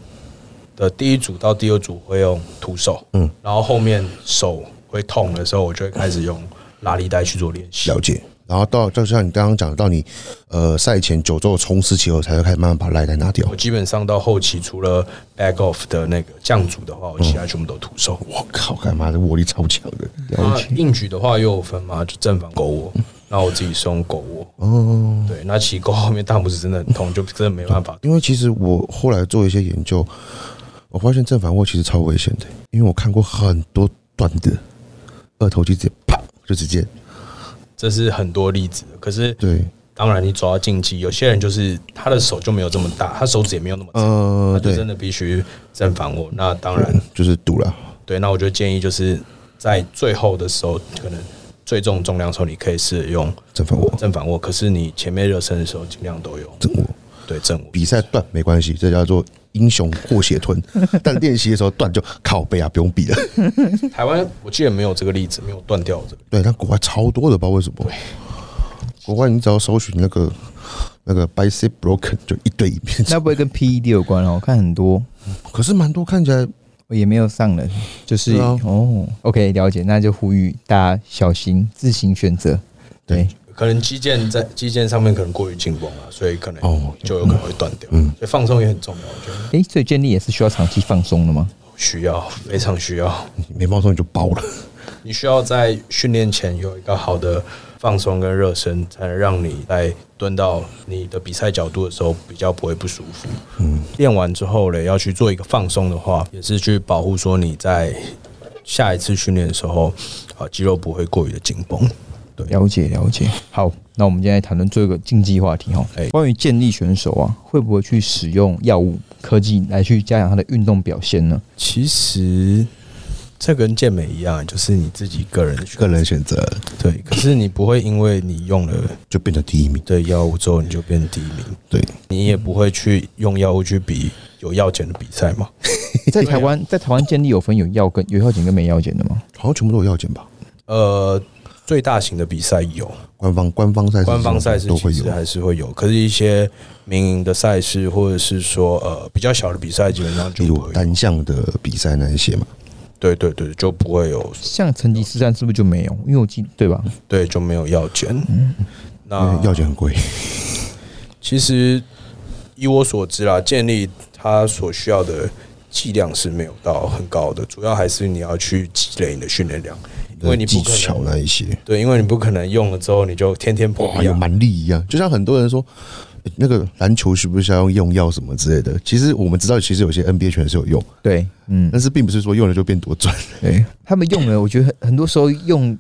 的第一组到第二组会用徒手，嗯，然后后面手会痛的时候，我就会开始用拉力带去做练习。了解。然后到就像你刚刚讲到你呃赛前九周的冲刺期后，才会开始慢慢把赖带拿掉我。基本上到后期，除了 back off 的那个降阻的话，我其他全部都徒手。我靠，干嘛的握力超强的那硬举的话又有分嘛，就正反勾握。那我自己是用狗握，哦。对，那其实勾后面大拇指真的很痛，就真的没办法。因为其实我后来做一些研究，我发现正反握其实超危险的，因为我看过很多断的二头肌直接啪就直接这是很多例子，可是对，当然你走到竞技，有些人就是他的手就没有这么大，他手指也没有那么长。呃对那就真，的必须正反握。那当然，就是赌了，对，那我就建议就是在最后的时候，可能最重重量的时候，你可以试着用正反握正反握。可是你前面热身的时候，尽量都有正握。对正握。比赛断没关系，这叫做英雄过血吞。但练习的时候断就靠背啊，不用比了。台湾我记得没有这个例子，没有断掉这个。对，但国外超多的，不知道为什么。国外你只要搜寻那个那个 bicep broken，就一堆影片。那不会跟 PED 有关哦？我看很多可是蛮多看起来也没有上人，就是、哦，OK，了解，那就呼吁大家小心，自行选择。对，可能肌腱在肌腱上面可能过于紧绷了，所以可能哦就有可能会断掉。嗯所以放松也很重要，我觉得诶，所以建立也是需要长期放松的吗？需要非常需要。没放松你就爆了。你需要在训练前有一个好的放松跟热身，才能让你在蹲到你的比赛角度的时候比较不会不舒服。嗯，练完之后嘞，要去做一个放松的话，也是去保护说你在下一次训练的时候，啊，肌肉不会过于的紧绷。了解了解。好，那我们今天来谈论最后一个竞技话题哈，哎关于健力选手啊，会不会去使用药物科技来去加强他的运动表现呢？其实这跟健美一样，就是你自己个人的个人选择对，可是你不会因为你用了就变成第一名。对药物之后你就变成第一名，对，你也不会去用药物去比有药检的比赛嘛。在台湾，在台湾建立有分有药跟有药检跟没药检的吗？好像全部都有药检吧？呃，最大型的比赛有，官方官方赛事官方赛事都会有其实。还是会有，可是一些民营的赛事或者是说呃比较小的比赛，基本上就。单项的比赛那一些嘛，对对对，就不会有，像成吉思汗是不是就没有？因为我记对吧？对就没有药检。嗯那为药检很贵。其实以我所知啦，建立它所需要的剂量是没有到很高的，主要还是你要去积累你的训练量，因为你技不可巧能那一些，对，因为你不可能用了之后你就天天哇，有。蛮力一样。就像很多人说，诶那个篮球需不需要用用药什么之类的？其实我们知道，其实有些 NBA 拳是有用，对，嗯，但是并不是说用了就变多赚。对他们用了，我觉得很很多时候用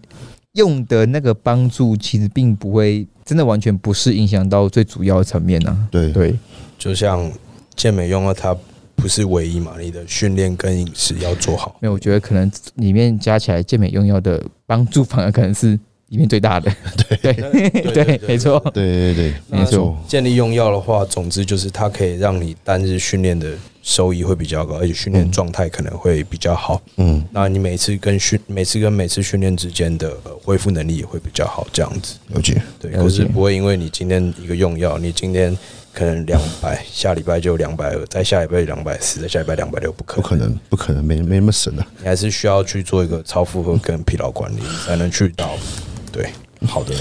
用的那个帮助，其实并不会真的完全不是影响到最主要的层面啊。对对，就像健美用了它不是唯一嘛，你的训练跟饮食要做好。没有，我觉得可能里面加起来健美用药的帮助，反而可能是里面最大的。对对对，没错。对对对，没错建立用药的话，总之就是它可以让你单日训练的收益会比较高，而且训练状态可能会比较好。嗯，那你每次跟训每次跟每次训练之间的、呃、恢复能力也会比较好，这样子。了解。对，可是不会因为你今天一个用药，你今天可能两百，下礼拜就两百二，再下礼拜两百四，再下礼拜两百六，不可能。不可能，不可能，没没那么神啊！你还是需要去做一个超负荷跟疲劳管理，才能去到对好的。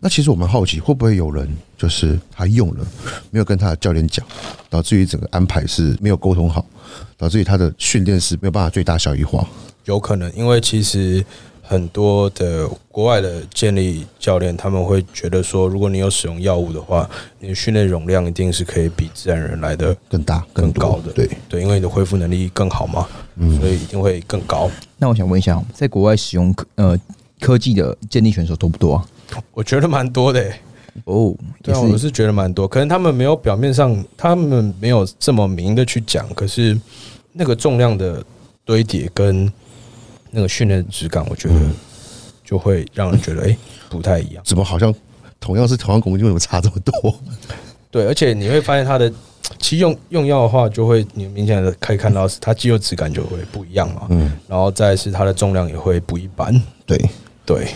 那其实我们好奇，会不会有人就是他用了，没有跟他的教练讲，导致于整个安排是没有沟通好，导致于他的训练是没有办法最大效益化。有可能，因为其实很多的国外的建立教练，他们会觉得说，如果你有使用药物的话，你的训练容量一定是可以比自然人来的更大、更高的。对，对，因为你的恢复能力更好嘛，所以一定会更高。那我想问一下，在国外使用科呃科技的健力选手多不多啊？我觉得蛮多的、欸。哦，对啊，我是觉得蛮多，可能他们没有表面上，他们没有这么明的去讲，可是那个重量的堆叠跟那个训练的质感，我觉得就会让人觉得哎、诶不太一样。怎么好像同样是同样公斤，为什么差这么多？对，而且你会发现它的，其实用用药的话，就会你明显的可以看到是它肌肉质感就会不一样嘛，嗯，然后再是它的重量也会不一般。对，对，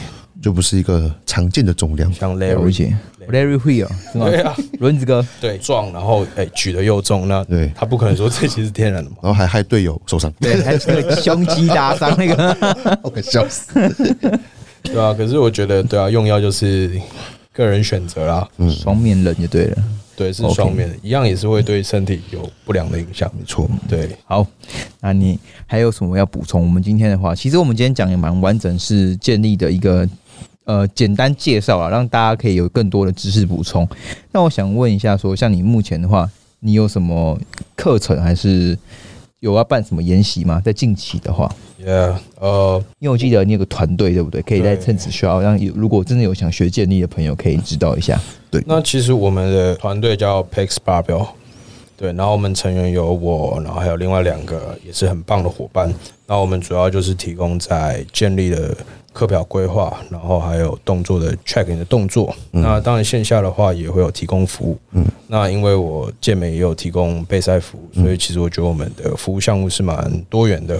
就不是一个常见的重量。像了 Larry，解，Larry Wheel 是吗？对啊，轮子哥，对，撞，然后哎、举的又重，那对他不可能说这其实是天然的嘛。然后还害队友受伤，对，还有那个胸肌打伤那个，我快笑死。对啊，可是我觉得，对啊，用药就是个人选择啦，嗯双面人就对了。对，是双面的，一样也是会对身体有不良的影响。没错，对，好，那你还有什么要补充？我们今天的话，其实我们今天讲也蛮完整，是建立的一个呃简单介绍啊，让大家可以有更多的知识补充。那我想问一下说像你目前的话，你有什么课程，还是有要办什么研习吗？在近期的话，Yeah，呃，因为我记得你有个团队，对不对？可以在趁此需要让有如果真的有想学建立的朋友，可以知道一下。对那其实我们的团队叫 Pex Barbell，对，然后我们成员有我，然后还有另外两个也是很棒的伙伴。那我们主要就是提供在建立的课表规划，然后还有动作的 check 你的动作。那当然线下的话也会有提供服务。嗯，那因为我健美也有提供备赛服务，所以其实我觉得我们的服务项目是蛮多元的。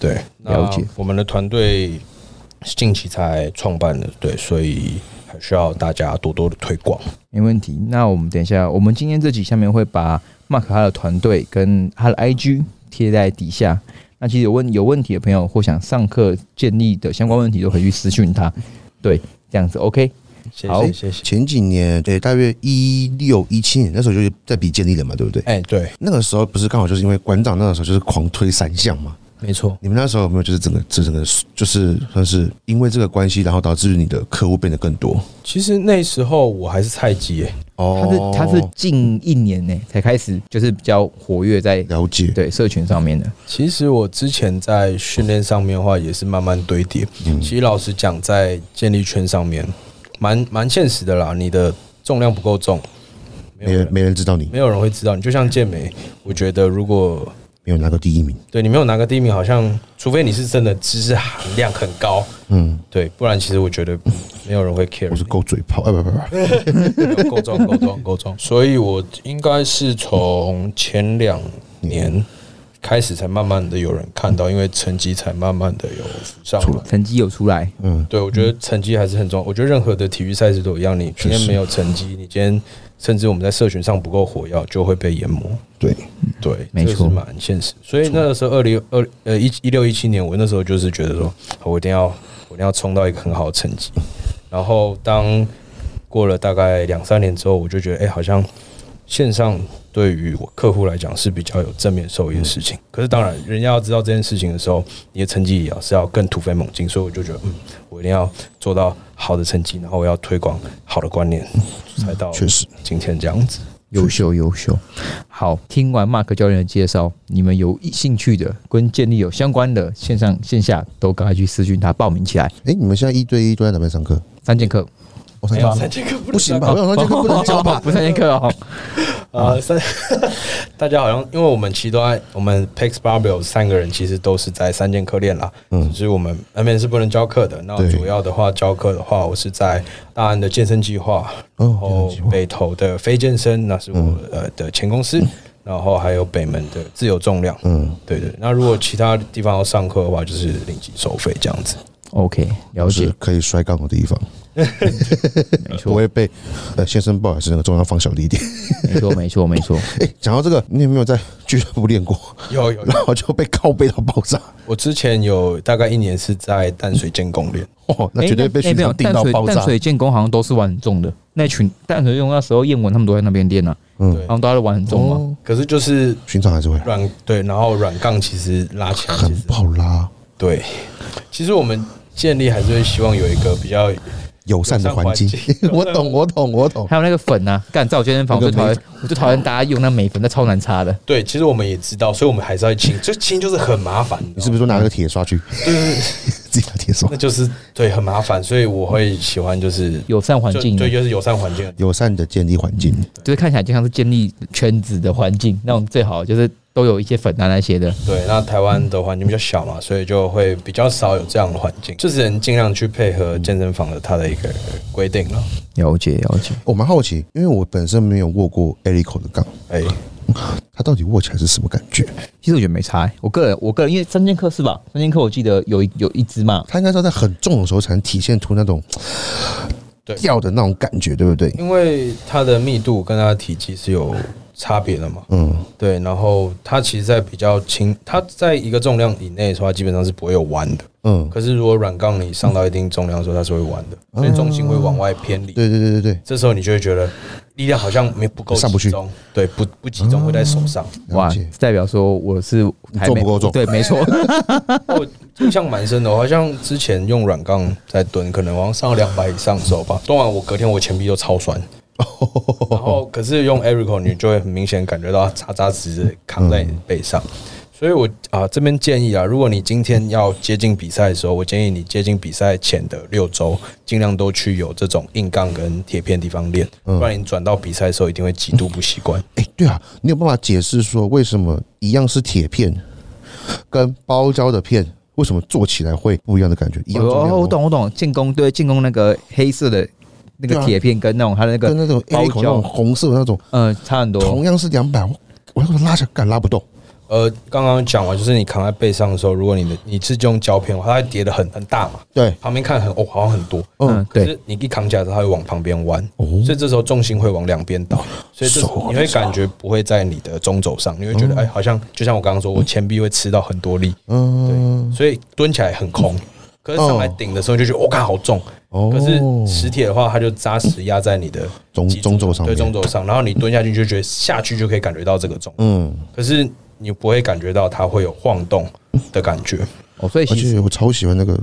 对，了解我们的团队近期才创办的，对，所以还需要大家多多的推广。没问题。那我们等一下，我们今天这集下面会把 Mark 他的团队跟他的 IG 贴在底下。那其实有问有问题的朋友或想上课建立的相关问题，都可以去私讯他。对，这样子 OK。好谢谢，谢谢。前几年，对，大约一六一七年那时候就是在比建立了嘛，对不对？哎、对，那个时候不是刚好就是因为馆长那个时候就是狂推三项嘛？没错。你们那时候有没有就是整个这整个就是算是因为这个关系，然后导致你的客户变得更多？其实那时候我还是菜鸡耶，哦他是他是近一年呢才开始就是比较活跃在了解，对社群上面的。其实我之前在训练上面的话，也是慢慢堆叠。嗯其实老实讲，在建立圈上面，蛮蛮现实的啦。你的重量不够重，没有人没人没人知道你没有人会知道你。就像健美，我觉得如果没有拿过第一名，对你没有拿个第一名，好像除非你是真的知识含量很高，嗯，对，不然其实我觉得没有人会 care 我是够嘴炮，哎不不不，够重够重够重。所以我应该是从前两年开始，才慢慢的有人看到，因为成绩才慢慢的有浮上来。成绩有出来，嗯，对，我觉得成绩还是很重要。我觉得任何的体育赛事都一样，你今天没有成绩，你今天甚至我们在社群上不够火药，就会被淹没。对，对，没错蛮现实。所以那个时候，二零二呃一一六一七年，我那时候就是觉得说，我一定要我一定要冲到一个很好的成绩。然后当过了大概两三年之后，我就觉得，哎、好像线上对于我客户来讲是比较有正面受益的事情。可是当然，人家要知道这件事情的时候，你的成绩也要是要更突飞猛进。所以我就觉得，嗯，我一定要做到好的成绩，然后我要推广好的观念，才到确实今天这样子。优秀优秀。好，听完 Mark 教练的介绍，你们有兴趣的跟建立有相关的线上线下都赶快去私讯他报名起来。哎，你们现在一对一都在哪边上课？三节课我三没有节三节课不不行吧？我想说这个不能教吧？不是三节课哦。呃，三，大家好像因为我们其实都在我们 Pex Barbell 三个人其实都是在三剑课练啦，嗯，只是我们那边是不能教课的。那主要的话教课的话，我是在大安的健身计划，哦然后北投的非健身，那是我呃的前公司，然后还有北门的自由重量，嗯，对对。那如果其他地方要上课的话，就是零级收费这样子。OK，了解，可以摔杠的地方，没错，不会被呃先生不好意思，那个重量放小了一点。没错，没错，没错。哎，讲到这个，你有没有在俱乐部练过？有有，然后就被靠背到爆炸？我之前有大概一年是在淡水建工练。哦，那绝对被哎没有学长定淡水淡到爆炸。水建工好像都是玩很重的，那群淡水建工那时候燕文他们都在那边练啊，嗯对然后大家都玩很重嘛。哦，可是就是寻常还是会软对，然后软杠其实拉起来很不好拉，对，其实我们建立还是会希望有一个比较友善的环境 我懂，我懂，我懂。还有那个粉啊，干在我健身房最讨厌，我就讨厌大家用那美粉，那超难擦的。对，其实我们也知道，所以我们还是要清，就清就是很麻烦，你是不是说拿那个铁刷去？对对对，自己拿铁刷那。就是对很麻烦，所以我会喜欢就是友善环境，就对，就是友善环境。友善的建立环境，就是看起来就像是建立圈子的环境，那种最好就是都有一些粉啊那些的。对，那台湾的环境比较小嘛，所以就会比较少有这样的环境，就是能尽量去配合健身房的它的一个规定了。了解了解，我蛮好奇，因为我本身没有握过 Erico 的杠，哎，它到底握起来是什么感觉？其实我觉得没差、欸。我个人我个人因为三剑客是吧？三剑客我记得有一有一只嘛，它应该是要在很重的时候才能体现出那种对掉的那种感觉，对不对？因为它的密度跟它的体积是有差别的嘛。嗯，对，然后它其实，在比较轻，它在一个重量以内的话，基本上是不会有弯的。嗯，可是如果软杠你上到一定重量的时候，它是会弯的，所以重心会往外偏离。对对对对对，这时候你就会觉得力量好像没不够上不去集中，对，不不集中会在手上。哇，代表说我是做不够重对，没错，我印象蛮深的，我好像之前用软杠在蹲，可能好像上到两百以上的时候吧，蹲完我隔天我前臂就超酸。然后可是用 Erico 你就会很明显感觉到它扎扎实实地扛在你的背上。所以我啊这边建议啊，如果你今天要接近比赛的时候，我建议你接近比赛前的六周，尽量都去有这种硬杠跟铁片地方练，不然你转到比赛的时候一定会极度不习惯。哎，对啊，你有办法解释说为什么一样是铁片，跟包胶的片，为什么做起来会不一样的感觉？一样哦，哦我懂我懂，进攻对进攻那个黑色的那个铁片跟那种它的那个跟那种包 A 口那种胶，红色的那种，嗯，差很多。同样是两百，我我那个拉起来敢拉不动。呃，刚刚讲完，就是你扛在背上的时候，如果你的你是用胶片的话，它会叠的很很大嘛，对，旁边看很哦好像很多，嗯可是你一扛起来之后，它会往旁边弯，哦。所以这时候重心会往两边倒，所以这手你会感觉不会在你的中轴上，你会觉得哎，好像就像我刚刚说，我前臂会吃到很多力，嗯，对所以蹲起来很空。可是上来顶的时候你就觉得我看好重，哦可是磁铁的话，它就扎实压在你的中中轴上对中轴上，然后你蹲下去就觉得下去就可以感觉到这个重，嗯，可是你不会感觉到它会有晃动的感觉。哦，所以而其实且我超喜欢那个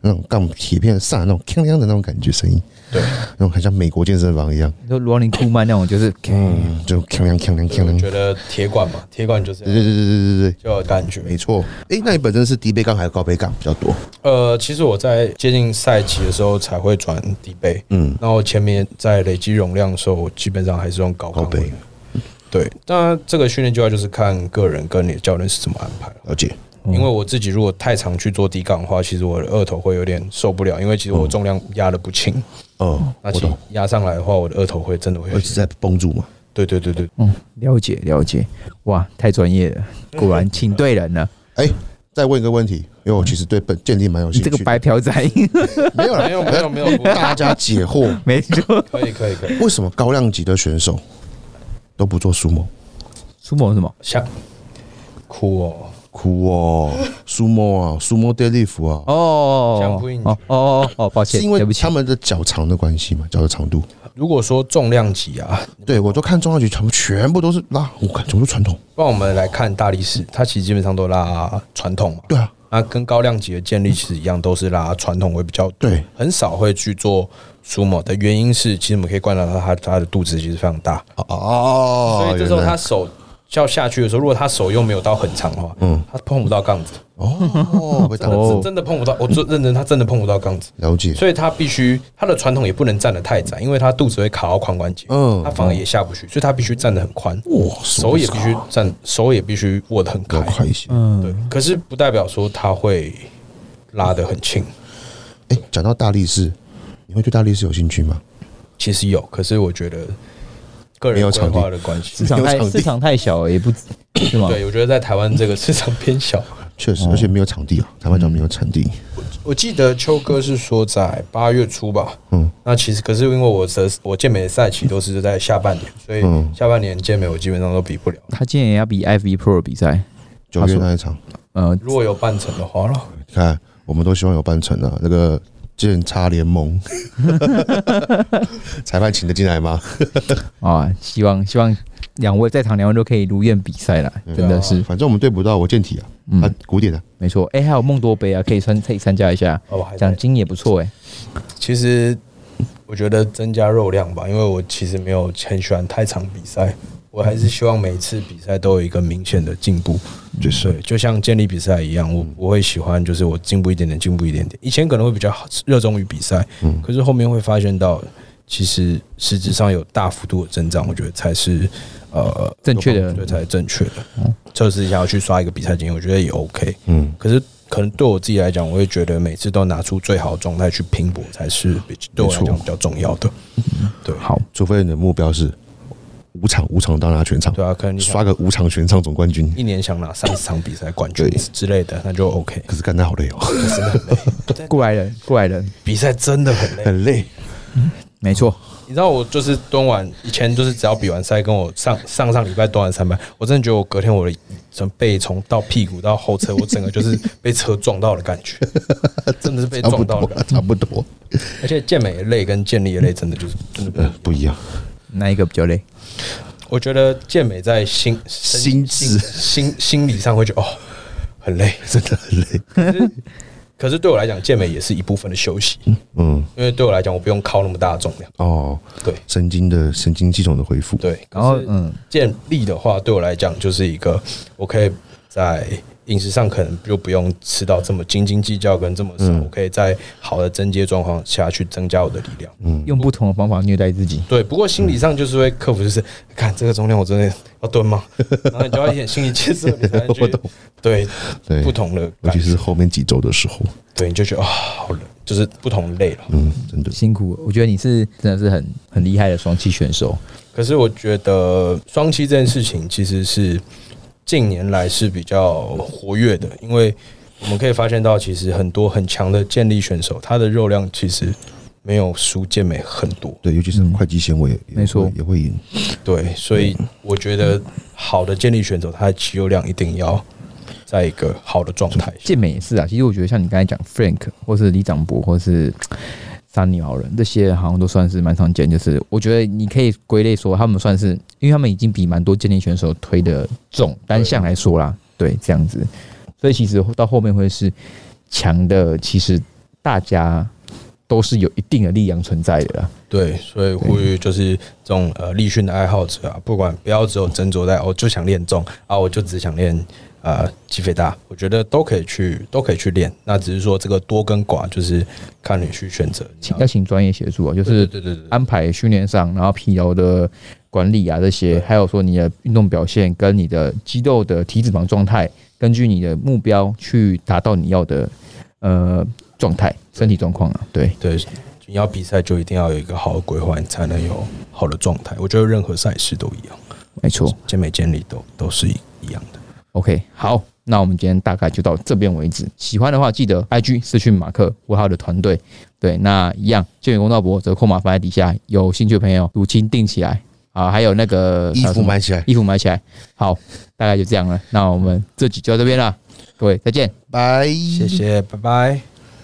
那种钢铁片上那种锵锵的那种感觉声音，对，那种很像美国健身房一样，你说罗宁库曼那种就是，嗯，就锵锵锵锵锵觉得铁管嘛，铁管就是对对对对对对对，就有感觉。没错。哎，那你本身是低杯杠还是高杯杠比较多？呃，其实我在接近赛期的时候才会转低杯，嗯，然后前面在累积容量的时候，我基本上还是用高高杯杠位。对，当然这个训练计划就是看个人跟你的教练是怎么安排了。了解。因为我自己如果太常去做低杠的话，其实我的二头会有点受不了，因为其实我重量压的不轻，哦，那其实我懂，压上来的话，我的额头会真的会一直在绷住嘛。对对对对，嗯，了解了解，哇，太专业了，果然请对人了。哎，再问一个问题，因为我其实对本鉴定蛮有你兴趣的。这个白嫖仔，没有了，没有没有没有，大家解惑，没错，可以可以可以，为什么高量级的选手都不做苏某？苏某什么？像哭哦，哭哦，苏莫啊，苏莫 deadlift 啊，哦，相扑印哦哦哦哦，抱歉，他，们的脚长的关系嘛，脚的长度。如果说重量级啊，对我都看重量级，全部全部都是拉，我看全部都传统。那我们来看大力士，他其实基本上都拉传统嘛，对啊，那跟高量级的建立其实一样，都是拉传统会比较多，对，很少会去做苏某的原因是，其实我们可以观察到他他的肚子其实非常大，哦，所以这时候他手要下去的时候，如果他手又没有到很长的话，嗯。他碰不到杠子，哦 被打哦真的碰不到，我真认真，他真的碰不到杠子，了解，所以他必须他的传统也不能站得太窄，因为他肚子会卡到髋关节，嗯他反而也下不去，所以他必须站得很宽，哇，手也必须站，手也必须握得很开。要，快一些。对嗯，，可是不代表说他会拉得很轻。哎，讲到大力士，你会对大力士有兴趣吗？其实有，可是我觉得个人有场地划的关系市，场太市场太小了，也不是吗？对我觉得在台湾这个市场偏小。确实，而且没有场地啊，台湾讲没有场地。我记得秋哥是说在八月初吧，嗯，那其实可是因为我的我健美的赛期都是在下半年，所以嗯下半年健美我基本上都比不了。他今年也要比 FV Pro 比赛，九月那一场，呃，如果有半程的话了，你看，我们都希望有半程啊。那个剑差联盟，裁判请得进来吗？啊，希望希望两位在场两位都可以如愿比赛啦，真的是反正我们对不到，我健体啊，嗯啊，古典啊，没错。哎，还有梦多杯啊，可以参可以参加一下，奖金也不错哎。其实我觉得增加肉量吧，因为我其实没有很喜欢太长比赛，我还是希望每次比赛都有一个明显的进步。就是对，就像建立比赛一样，我我会喜欢，就是我进步一点点，进步一点点。以前可能会比较好热衷于比赛，嗯可是后面会发现到，其实实质上有大幅度的增长，我觉得才是呃正确的对，才是正确的。测试一下要去刷一个比赛经验，我觉得也 OK。嗯，可是可能对我自己来讲，我会觉得每次都拿出最好的状态去拼搏，才是比对我来讲比较重要的。对，好，除非你的目标是五场五场到拿全场，对啊，可能你刷个五场全场总冠军，一年想拿三十场比赛冠军之类的，那就 OK。可是干得好累哦，真的很累，过来人，过来人，比赛真的很累。很累。没错，你知道我就是蹲完，以前就是只要比完赛，跟我上上上礼拜蹲完三百，我真的觉得我隔天我的从背从到屁股到后侧，我整个就是被车撞到的感觉，真的是被撞到的感觉。多，差不多，而且健美的累跟健力的累真的就是真的不一呃样。不一样。哪一个比较累？我觉得健美在心心智。心心理上会觉得哦很累，真的很累。可是可是对我来讲，健美也是一部分的休息，嗯，因为对我来讲，我不用靠那么大的重量。哦，对。神经的神经系统的恢复，对，然后嗯，健力的话，对我来讲就是一个，我可以在饮食上可能就不用吃到这么斤斤计较跟这么少，嗯我可以在好的增阶状况下去增加我的力量。嗯用不同的方法虐待自己。对，不过心理上就是会克服，就是看这个重量我真的要蹲吗？然后你就要一点心理建设，你才对对，不同的尤，其是后面几周的时候，对，你就觉得啊、好累，就是不同累了。嗯，真的，辛苦，我觉得你是真的是很很厉害的双栖选手。可是我觉得双栖这件事情其实是近年来是比较活跃的，因为我们可以发现到，其实很多很强的健力选手，他的肉量其实没有输健美很多。对，尤其是会计纤维，没错也会赢。对，所以我觉得好的健力选手，他的肌肉量一定要在一个好的状态。健美也是啊，其实我觉得像你刚才讲 Frank 或是李长博或是三尼好人这些，好像都算是蛮常见。就是我觉得你可以归类说，他们算是，因为他们已经比蛮多健力选手推的重，单项来说啦，对，这样子。所以其实到后面会是强的，其实大家都是有一定的力量存在的啦。对，所以呼吁就是这种呃力训的爱好者啊，不管不要只有斟酌在我就想练重啊，我就只想练呃肌肥大，我觉得都可以去都可以去练。那只是说这个多跟寡，就是看你去选择。请要请专业协助啊，就是对对对对，安排训练上，然后疲劳的管理啊这些，还有说你的运动表现跟你的肌肉的体脂肪状态，根据你的目标去达到你要的呃状态、身体状况啊。对，对，你要比赛就一定要有一个好的规划，你才能有好的状态。我觉得任何赛事都一样，没错。健美健力都都是一一样的。OK，好，那我们今天大概就到这边为止。喜欢的话，记得 IG 私讯马克或他的团队。对，那一样，建元公道博折扣码放在底下，有兴趣的朋友如清订起来啊，还有那个衣服买起来，衣服买起来。好，大概就这样了。那我们这集就到这边了，各位再见。拜，谢谢，拜拜。